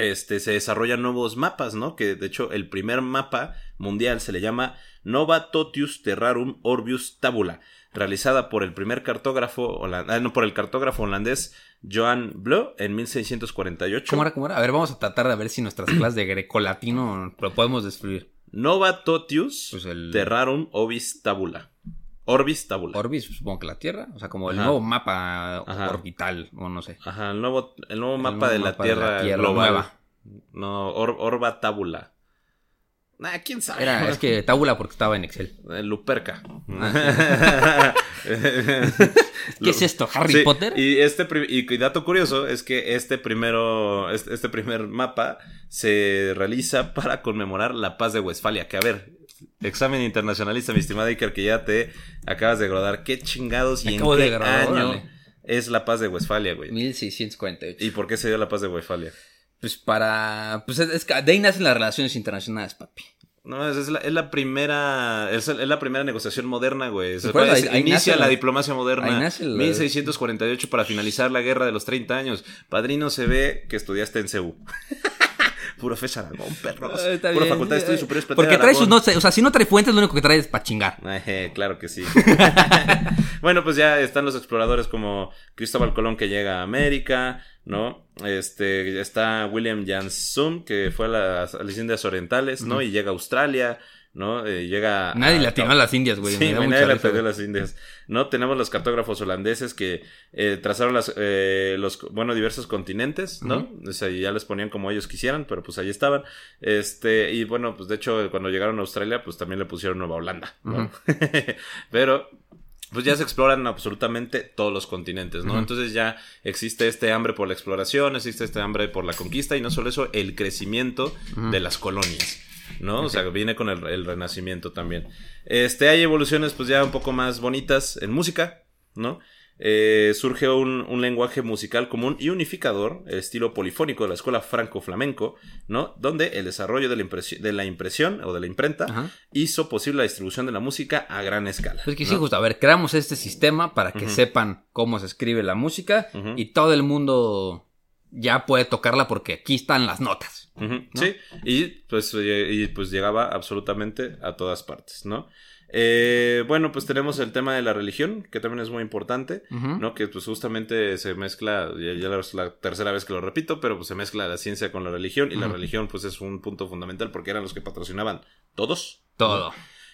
este, se desarrollan nuevos mapas, ¿no? Que de hecho el primer mapa mundial se le llama Nova Totius Terrarum Orbius Tabula, realizada por el primer cartógrafo holandés, ah, no, por el cartógrafo holandés Johan Bleu en 1648. ¿Cómo era? ¿Cómo era? A ver, vamos a tratar de ver si nuestras clases de grecolatino lo podemos describir. Nova Totius Pues el- Terrarum Orbis Tabula. Orbis Tabula. Orbis, supongo que la Tierra, o sea, como el Ajá. nuevo mapa Ajá. orbital, o no sé. Ajá, el nuevo, el nuevo El mapa, nuevo de, la mapa de la Tierra Tierra global. nueva. No, Or- Orba Tabula. Nah, quién sabe. Era, es que tabula porque estaba en Excel. Eh, Luperca. ¿Qué es esto? ¿Harry Sí, Potter? Y este y dato curioso es que este primero este, este primer mapa se realiza para conmemorar la paz de Westfalia, que a ver, examen internacionalista, mi estimada Iker, que ya te acabas de graduar, qué chingados y en de qué graduar, año es la paz de Westfalia, güey. 1648. ¿Y por qué se dio la paz de Westfalia? Pues para. Pues es, es que de ahí nacen las relaciones internacionales, papi. No, es, es la, es la primera es, es la primera negociación moderna, güey. Es- ahí- ahí inicia la, la- diplomacia moderna. ahí nace la- 1648 para finalizar la guerra de los 30 años. Padrino se ve que estudiaste en CEU. Puro Fes Aragón, perros. Está Pura bien. Facultad de Estudios Superiores Porque trae sus notas. O sea, si no trae fuentes, lo único que trae es para chingar. Ejé, claro que sí. bueno, pues ya están los exploradores como Cristóbal Colón que llega a América, ¿no? Este, está William Jansson que fue a las, a las Indias Orientales, ¿no? Y llega a Australia, ¿no? Eh, llega Nadie a- le atinó a las Indias, güey. Sí, nadie le atinó a las Indias. No, tenemos los cartógrafos holandeses que eh, trazaron las, eh, los, bueno, diversos continentes, ¿no? O sea, y ya les ponían como ellos quisieran, pero pues ahí estaban. Este, y bueno, pues de hecho, cuando llegaron a Australia, pues también le pusieron Nueva Holanda, ¿no? pero, pues ya se exploran absolutamente todos los continentes, ¿no? Entonces ya existe este hambre por la exploración, existe este hambre por la conquista, y no solo eso, el crecimiento de las colonias. ¿No? O sea, viene con el, el renacimiento también. Este, hay evoluciones pues ya un poco más bonitas en música, ¿no? Eh, surge un, un lenguaje musical común y unificador, el estilo polifónico de la escuela franco-flamenco, ¿no? Donde el desarrollo de la, de la impresión o de la imprenta Ajá. hizo posible la distribución de la música a gran escala. Pues que ¿no? sí, justo. A ver, creamos este sistema para que sepan cómo se escribe la música y todo el mundo ya puede tocarla porque aquí están las notas. Sí, y pues, y pues llegaba absolutamente a todas partes, ¿no? Eh, bueno, pues tenemos el tema de la religión, que también es muy importante. ¿no? Que pues justamente se mezcla, ya, ya es la tercera vez que lo repito, pero pues se mezcla la ciencia con la religión, y la religión pues es un punto fundamental porque eran los que patrocinaban todos. Todo.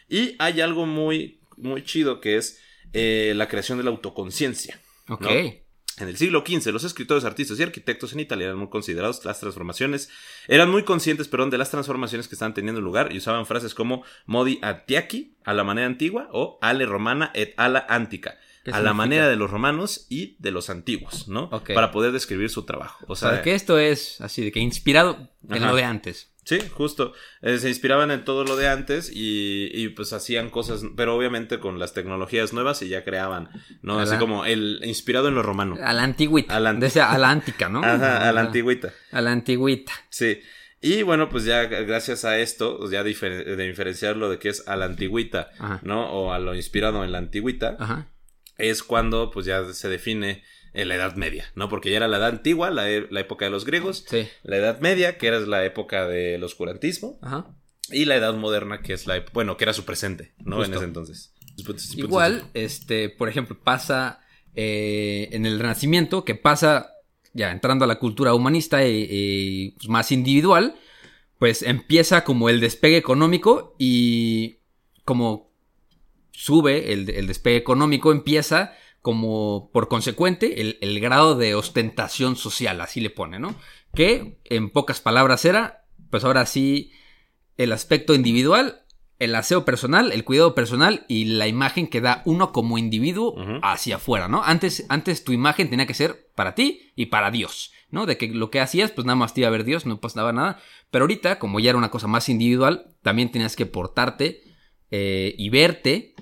Y hay algo muy, muy chido que es eh, la creación de la autoconciencia. Ok. ¿no? En el siglo XV, los escritores, artistas y arquitectos en Italia eran muy considerados las transformaciones, eran muy conscientes, perdón, de las transformaciones que estaban teniendo lugar y usaban frases como modi antiaqui, a la manera antigua, o ale romana et ala antica, ¿Qué a la manera de los romanos y de los antiguos, ¿no? Para poder describir su trabajo. O O sea, sea, que esto es así de que inspirado en Ajá. lo de antes. Sí, justo. Eh, se inspiraban en todo lo de antes y, y, pues hacían cosas, pero obviamente con las tecnologías nuevas y ya creaban, ¿no? A Así la- como el inspirado en lo romano. A la antigüita. A la anti- De esa- a la antica, ¿no? Ajá, a la antigüita. A la antigüita. Sí. Y bueno, pues ya gracias a esto, pues ya difer- de diferenciarlo de que es a la antigüita, Ajá. ¿no? O a lo inspirado en la antigüita, Ajá. es cuando pues ya se define en la Edad Media, ¿no? Porque ya era la Edad Antigua, la, e- la época de los griegos, Sí. la Edad Media, que era la época del oscurantismo, Ajá. y la Edad Moderna, que es la, bueno, que era su presente, ¿no? Justo. En ese entonces. Igual, este, por ejemplo, pasa eh, en el Renacimiento, que pasa ya entrando a la cultura humanista y, y, pues, más individual, pues empieza como el despegue económico y como sube el, el despegue económico, empieza como por consecuente el, el grado de ostentación social, así le pone, ¿no? Que en pocas palabras era, pues ahora sí, el aspecto individual, el aseo personal, el cuidado personal y la imagen que da uno como individuo hacia afuera, ¿no? Antes, antes tu imagen tenía que ser para ti y para Dios, ¿no? De que lo que hacías, pues nada más te iba a ver Dios, no pasaba nada. Pero ahorita, como ya era una cosa más individual, también tenías que portarte eh, y verte.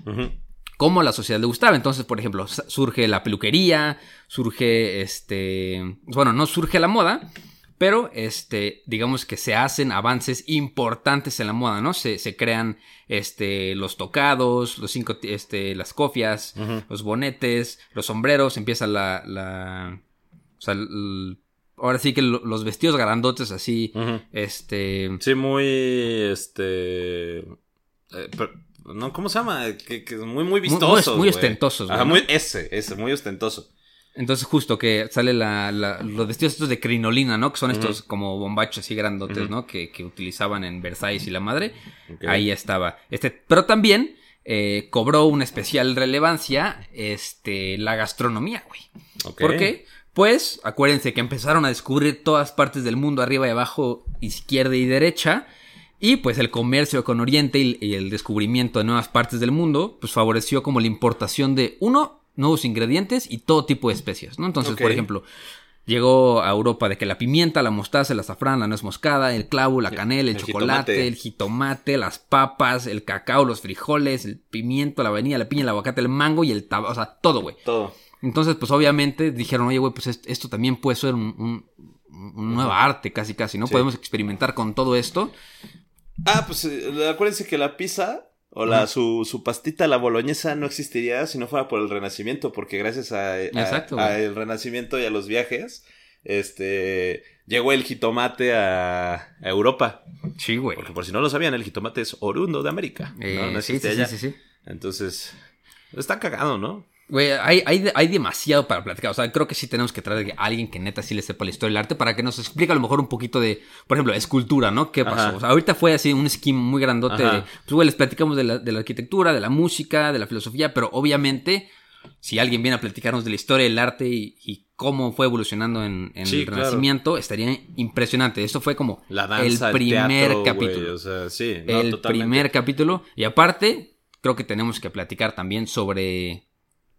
Como a la sociedad le gustaba. Entonces, por ejemplo, surge la peluquería, surge este. Bueno, no surge la moda, pero este, digamos que se hacen avances importantes en la moda, ¿no? Se, se crean este, los tocados, los cinco, este, las cofias, los bonetes, los sombreros, empieza la. la o sea, el- ahora sí que lo- los vestidos grandotes así, este. Sí, muy, este... eh, pero- no, ¿cómo se llama? Que, que es muy, muy vistoso. muy ostentosos, güey, Ajá, ¿no? muy, ese, ese, muy ostentoso. Entonces, justo que sale la, la- los vestidos estos de crinolina, ¿no? Que son estos como bombachos así grandotes. ¿no? Que, que utilizaban en Versailles y la madre. Ahí estaba. Este, pero también eh, cobró una especial relevancia este, la gastronomía, güey. ¿Por qué? Pues, acuérdense que empezaron a descubrir todas partes del mundo, arriba y abajo, izquierda y derecha. Y pues el comercio con Oriente y, el descubrimiento de nuevas partes del mundo, pues favoreció como la importación de, uno, nuevos ingredientes y todo tipo de especias, ¿no? Entonces, por ejemplo, llegó a Europa de que la pimienta, la mostaza, el azafrán, la nuez moscada, el clavo, la canela, el, el chocolate, jitomate. el jitomate, las papas, el cacao, los frijoles, el pimiento, la vainilla, la piña, el aguacate, el mango y el tabaco, o sea, todo, güey. Todo. Entonces, pues obviamente dijeron, oye, güey, pues est- esto también puede ser un, un- un nueva arte, casi, casi, ¿no? Sí. Podemos experimentar con todo esto. Ah, pues eh, acuérdense que la pizza o la, su, su pastita, la boloñesa, no existiría si no fuera por el Renacimiento, porque gracias a, Exacto, a el Renacimiento y a los viajes, este llegó el jitomate a, a Europa. Sí, güey. Porque por si no lo sabían, el jitomate es oriundo de América. Eh, ¿no? No sí, existe sí, sí, sí. Entonces, está cagado, ¿no? Güey, hay, hay, hay demasiado para platicar. O sea, creo que sí tenemos que traer a alguien que neta sí le sepa la historia del arte para que nos explique a lo mejor un poquito de, por ejemplo, escultura, ¿no? ¿Qué pasó? Ajá. O sea, ahorita fue así un esquema muy grandote. De- pues, güey, les platicamos de la, de la arquitectura, de la música, de la filosofía, pero obviamente, si alguien viene a platicarnos de la historia del arte y, y cómo fue evolucionando en, en Sí, el claro. Renacimiento, estaría impresionante. Esto fue como La danza, el el, primer teatro, capítulo. o sea, sí, no, el totalmente. primer capítulo. Y aparte, creo que tenemos que platicar también sobre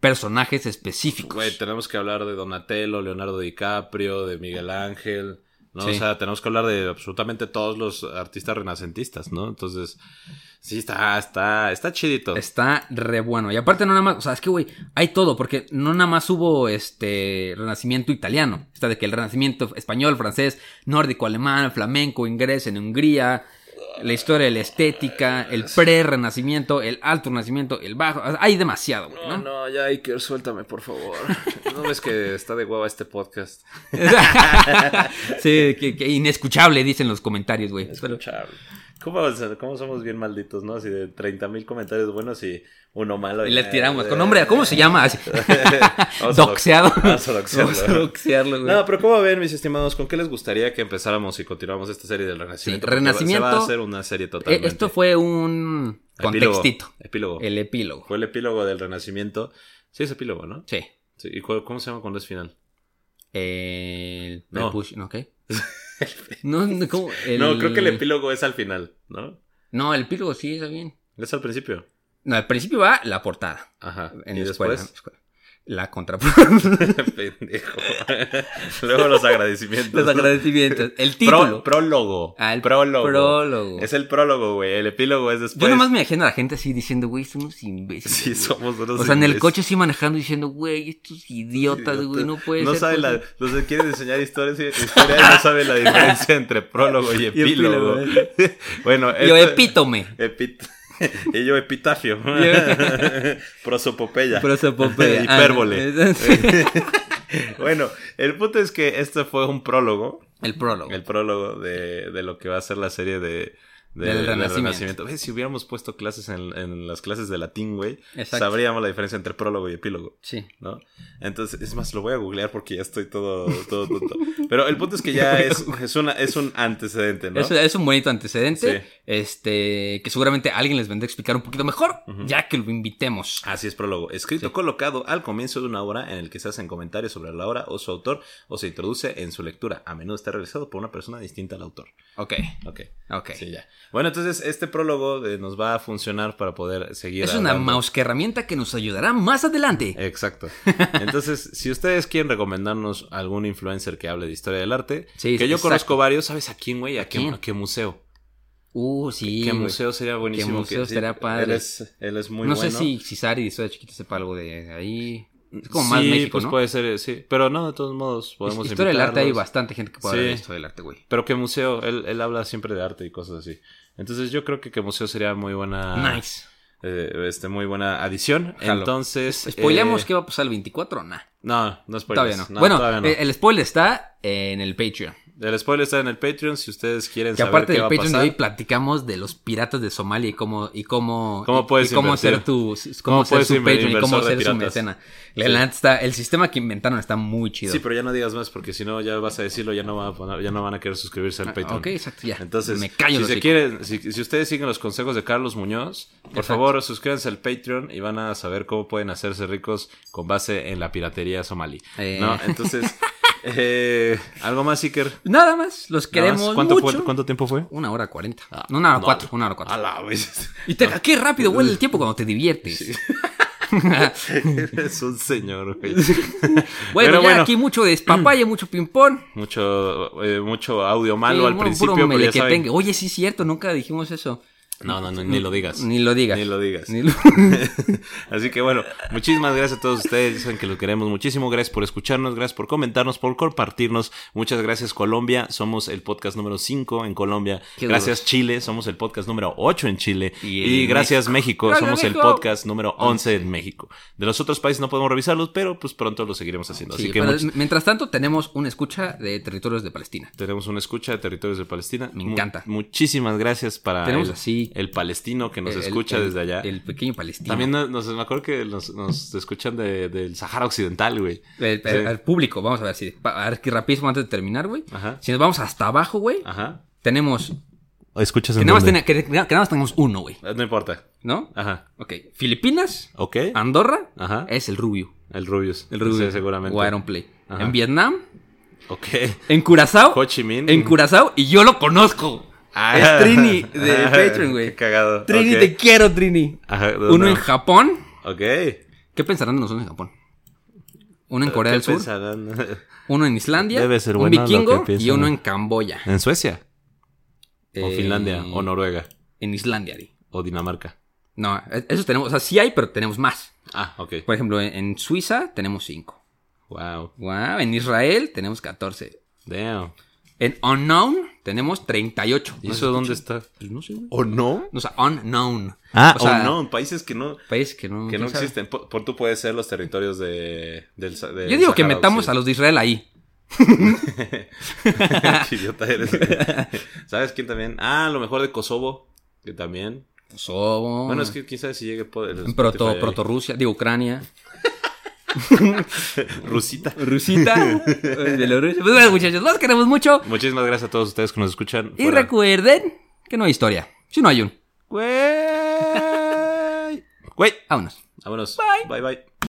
personajes específicos. Güey, tenemos que hablar de Donatello, Leonardo DiCaprio, de Miguel Ángel, ¿no? Sí. O sea, tenemos que hablar de absolutamente todos los artistas renacentistas, ¿no? Entonces, sí, está, está, está chidito. Está re bueno. Y aparte no nada más, o sea, es que güey, hay todo, porque no nada más hubo este renacimiento italiano. Está de que el renacimiento español, francés, nórdico, alemán, flamenco, inglés en Hungría, la historia de la estética, el pre-renacimiento, el alto renacimiento, el bajo. hay demasiado, güey, No, ¿no? no, ya Iker, suéltame, por favor. ¿No ves que está de hueva este podcast? sí, que, que inescuchable dicen los comentarios, güey. Pero- Escuchable. ¿Cómo, cómo somos bien malditos, no? Así de 30 mil comentarios buenos y uno malo. Y le tiramos con nombre, ¿cómo se llama? Así. Doxeado. Vamos a doxearlo. Vamos a doxearlo, güey. No, pero ¿cómo ven, mis estimados? ¿Con qué les gustaría que empezáramos y continuáramos esta serie del Renacimiento? Sí, Porque va- Renacimiento- Se va a hacer una serie Eh, totalmente. Esto fue un Epílogo. contextito. Epílogo. El epílogo. Fue el epílogo del Renacimiento. Sí, es epílogo, ¿no? Sí. Sí, ¿Y cuál- cómo se llama cuando es final? El No. prepucio- ¿no? ¿Qué? no. El- No, creo que el epílogo es al final, ¿no? No, el epílogo sí, está bien. Es al principio. No, al principio va la portada. Ajá. En ¿Y la escuela, después? en la escuela. La contraportada. Pendejo. Luego los agradecimientos. Los agradecimientos. El Pro- título. prólogo. Ah, el prólogo. prólogo. Es el prólogo, güey. El epílogo es después. Yo nomás me imagino a la gente así diciendo, güey, son unos imbéciles. Sí, güey". somos unos O sea, en el coche así manejando diciendo, güey, estos idiotas, güey, no puede No ser. saben la, posible". los que quieren enseñar historias, historia y no saben la diferencia entre prólogo y epílogo. epílogo, bueno, Yo, epítome. Epit- y yo epitafio. Prosopopeya. Prosopopeya. Hipérbole. Ah, bueno, el punto es que este fue un prólogo. el prólogo. El prólogo de, de lo que va a ser la serie de, de- Del del Renacimiento. Ve, Si hubiéramos puesto clases en, en las clases de latín, güey, sabríamos la diferencia entre prólogo y epílogo. Sí. ¿no? Entonces, es más, lo voy a googlear porque ya estoy todo, todo tonto. Pero el punto es que ya es, es, una, es un antecedente, ¿no? Es, es un bonito antecedente. Sí. Este. Que seguramente alguien les vendrá a explicar un poquito mejor. Ya que lo invitemos. Así es, prólogo. Escrito colocado al comienzo de una obra en el que se hacen comentarios sobre la obra o su autor o se introduce en su lectura. A menudo está realizado por una persona distinta al autor. Ok. Ok. Ok. Sí, ya. Bueno, entonces este prólogo eh, nos va a funcionar para poder seguir. Es una mouse que herramienta que nos ayudará más adelante. Exacto. Entonces, si ustedes quieren recomendarnos algún influencer que hable de historia del arte, Sí, que yo exacto. conozco varios, ¿sabes a quién, güey? ¿A, ¿A qué, quién? a qué museo? Uh, sí. ¿Qué museo sería buenísimo? museo que- sí, estaría padre. Él es, él es muy no bueno. sé si, si Sari de historia chiquita sepa algo de ahí. Es como más sí, México, pues ¿no? puede ser, eh, sí. Pero no, de todos modos, podemos historia del arte hay bastante gente que puede Sí. de historia del arte, güey. Pero qué museo, él, él habla siempre de arte y cosas así. Entonces yo creo que qué museo sería muy buena... Nice. eh, este, muy buena adición. Jalo. Entonces... ¿Spoileamos eh, qué va a pasar el 24 o nah? No, no spoilers. Todavía no. No, bueno, todavía no. eh, el spoiler está en el Patreon. El spoiler está en el Patreon si ustedes quieren Que saber aparte qué del va a Patreon de pasar. hoy platicamos de los piratas de Somalia y cómo y cómo ¿Cómo puedes y cómo invertir? ser tu cómo, ¿Cómo ser puedes su Patreon y cómo ser su mecena. Sí. está el sistema que inventaron está muy chido. Sí, pero ya no digas más porque si no ya vas a decirlo, ya no van a, poner- ya no van a querer suscribirse al Ah, Patreon. ok, exacto, ya. Entonces, Me callo si, se quieren, si, si ustedes siguen los consejos de Carlos Muñoz, por Exacto. favor suscríbanse al Patreon y van a saber cómo pueden hacerse ricos con base en la piratería somalí. Eh. ¿No? Entonces, eh, ¿algo más, Iker? Nada más, los Nada queremos más. ¿Cuánto, mucho. fue- ¿Cuánto tiempo fue? Una hora cuarenta. no, una hora no. cuatro, una hora cuatro. A la vez. Y te, qué rápido huele el tiempo cuando te diviertes. es un señor, güey. bueno, Pero ya bueno. aquí mucho despapalle, mucho ping-pong. Mucho, eh, mucho audio malo Sí, al principio, pero ya saben. Oye, sí es cierto, nunca dijimos eso. No, no, no, ni lo digas. Ni lo digas. Ni lo digas. Ni lo- Así que bueno, muchísimas gracias a todos ustedes. Saben que los queremos muchísimo. Gracias por escucharnos, gracias por comentarnos, por compartirnos. Muchas gracias Colombia. Somos el podcast número 5 en Colombia. Qué gracias duros. Chile. Somos el podcast número 8 en Chile. Y gracias México. México. Somos el podcast número 11 en México. De los otros países no podemos revisarlos, pero pues pronto lo seguiremos haciendo. Sí, Así que much- mientras tanto tenemos una escucha de territorios de Palestina. tenemos una escucha de territorios de Palestina. Me Mu- encanta. muchísimas gracias para Tenemos el, así- el palestino que nos El- escucha el- desde allá. El pequeño palestino. También nos, nos- me acuerdo que nos, nos escuchan de- del Sahara Occidental, güey. El, Sí. el- el público, vamos a ver si. A ver que rapidísimo antes de terminar, güey. Ajá. Si nos vamos hasta abajo, güey, Ajá. tenemos. ¿Escuchas Que nada, más tenga- que, que nada más tenemos uno, güey. No importa. ¿No? Ajá. Ok. Filipinas, Ok. Andorra, Ajá. es el Rubio. El Rubius. El Rubio. Sí, seguramente. O Iron Play. Ajá. En Vietnam, Ok. en Curazao. Ho Chi Minh. En Curazao, y yo lo conozco. Ah. Es Trini de Ah, Patreon, güey. Qué cagado. Trini, te quiero, Trini. Ajá, ¿de Uno en Japón. Ok. ¿Qué pensarán de nosotros en Japón? Uno en Corea ¿Qué del Sur. pensarán? Uno en Islandia. Debe ser un bueno lo vikingo y uno en Camboya. ¿En Suecia? ¿O Finlandia? ¿O Noruega? En Islandia, Ari. ¿O Dinamarca? No, e- esos tenemos, o sea, sí hay, pero tenemos más. Ah, ok. Por ejemplo, en, en Suiza tenemos 5. Wow. Wow, en Israel tenemos 14. Damn. En Unknown tenemos 38. ¿Y ¿No eso dónde está? Pues no sé, güey. ¿O no? O sea, Unknown. Ah, O sea, en países que no, País que no, que no existen. Por, por tú puedes ser los territorios de, del, Yo digo que Sahara metamos a los de Israel ahí. Idiota eres. ¿Sabes quién también? Ah, a lo mejor de Kosovo, que también. Kosovo. Bueno, es que quién sabe si llegue proto, proto Rusia, digo Ucrania. Rusita. Rusita. Bielorrusia. Pues bueno, muchachos, los queremos mucho. Muchísimas gracias a todos ustedes que nos escuchan. Y fuera. recuerden que no hay historia. Si no hay un. Güey. Güey. Vámonos. Vámonos. Bye. Bye, bye.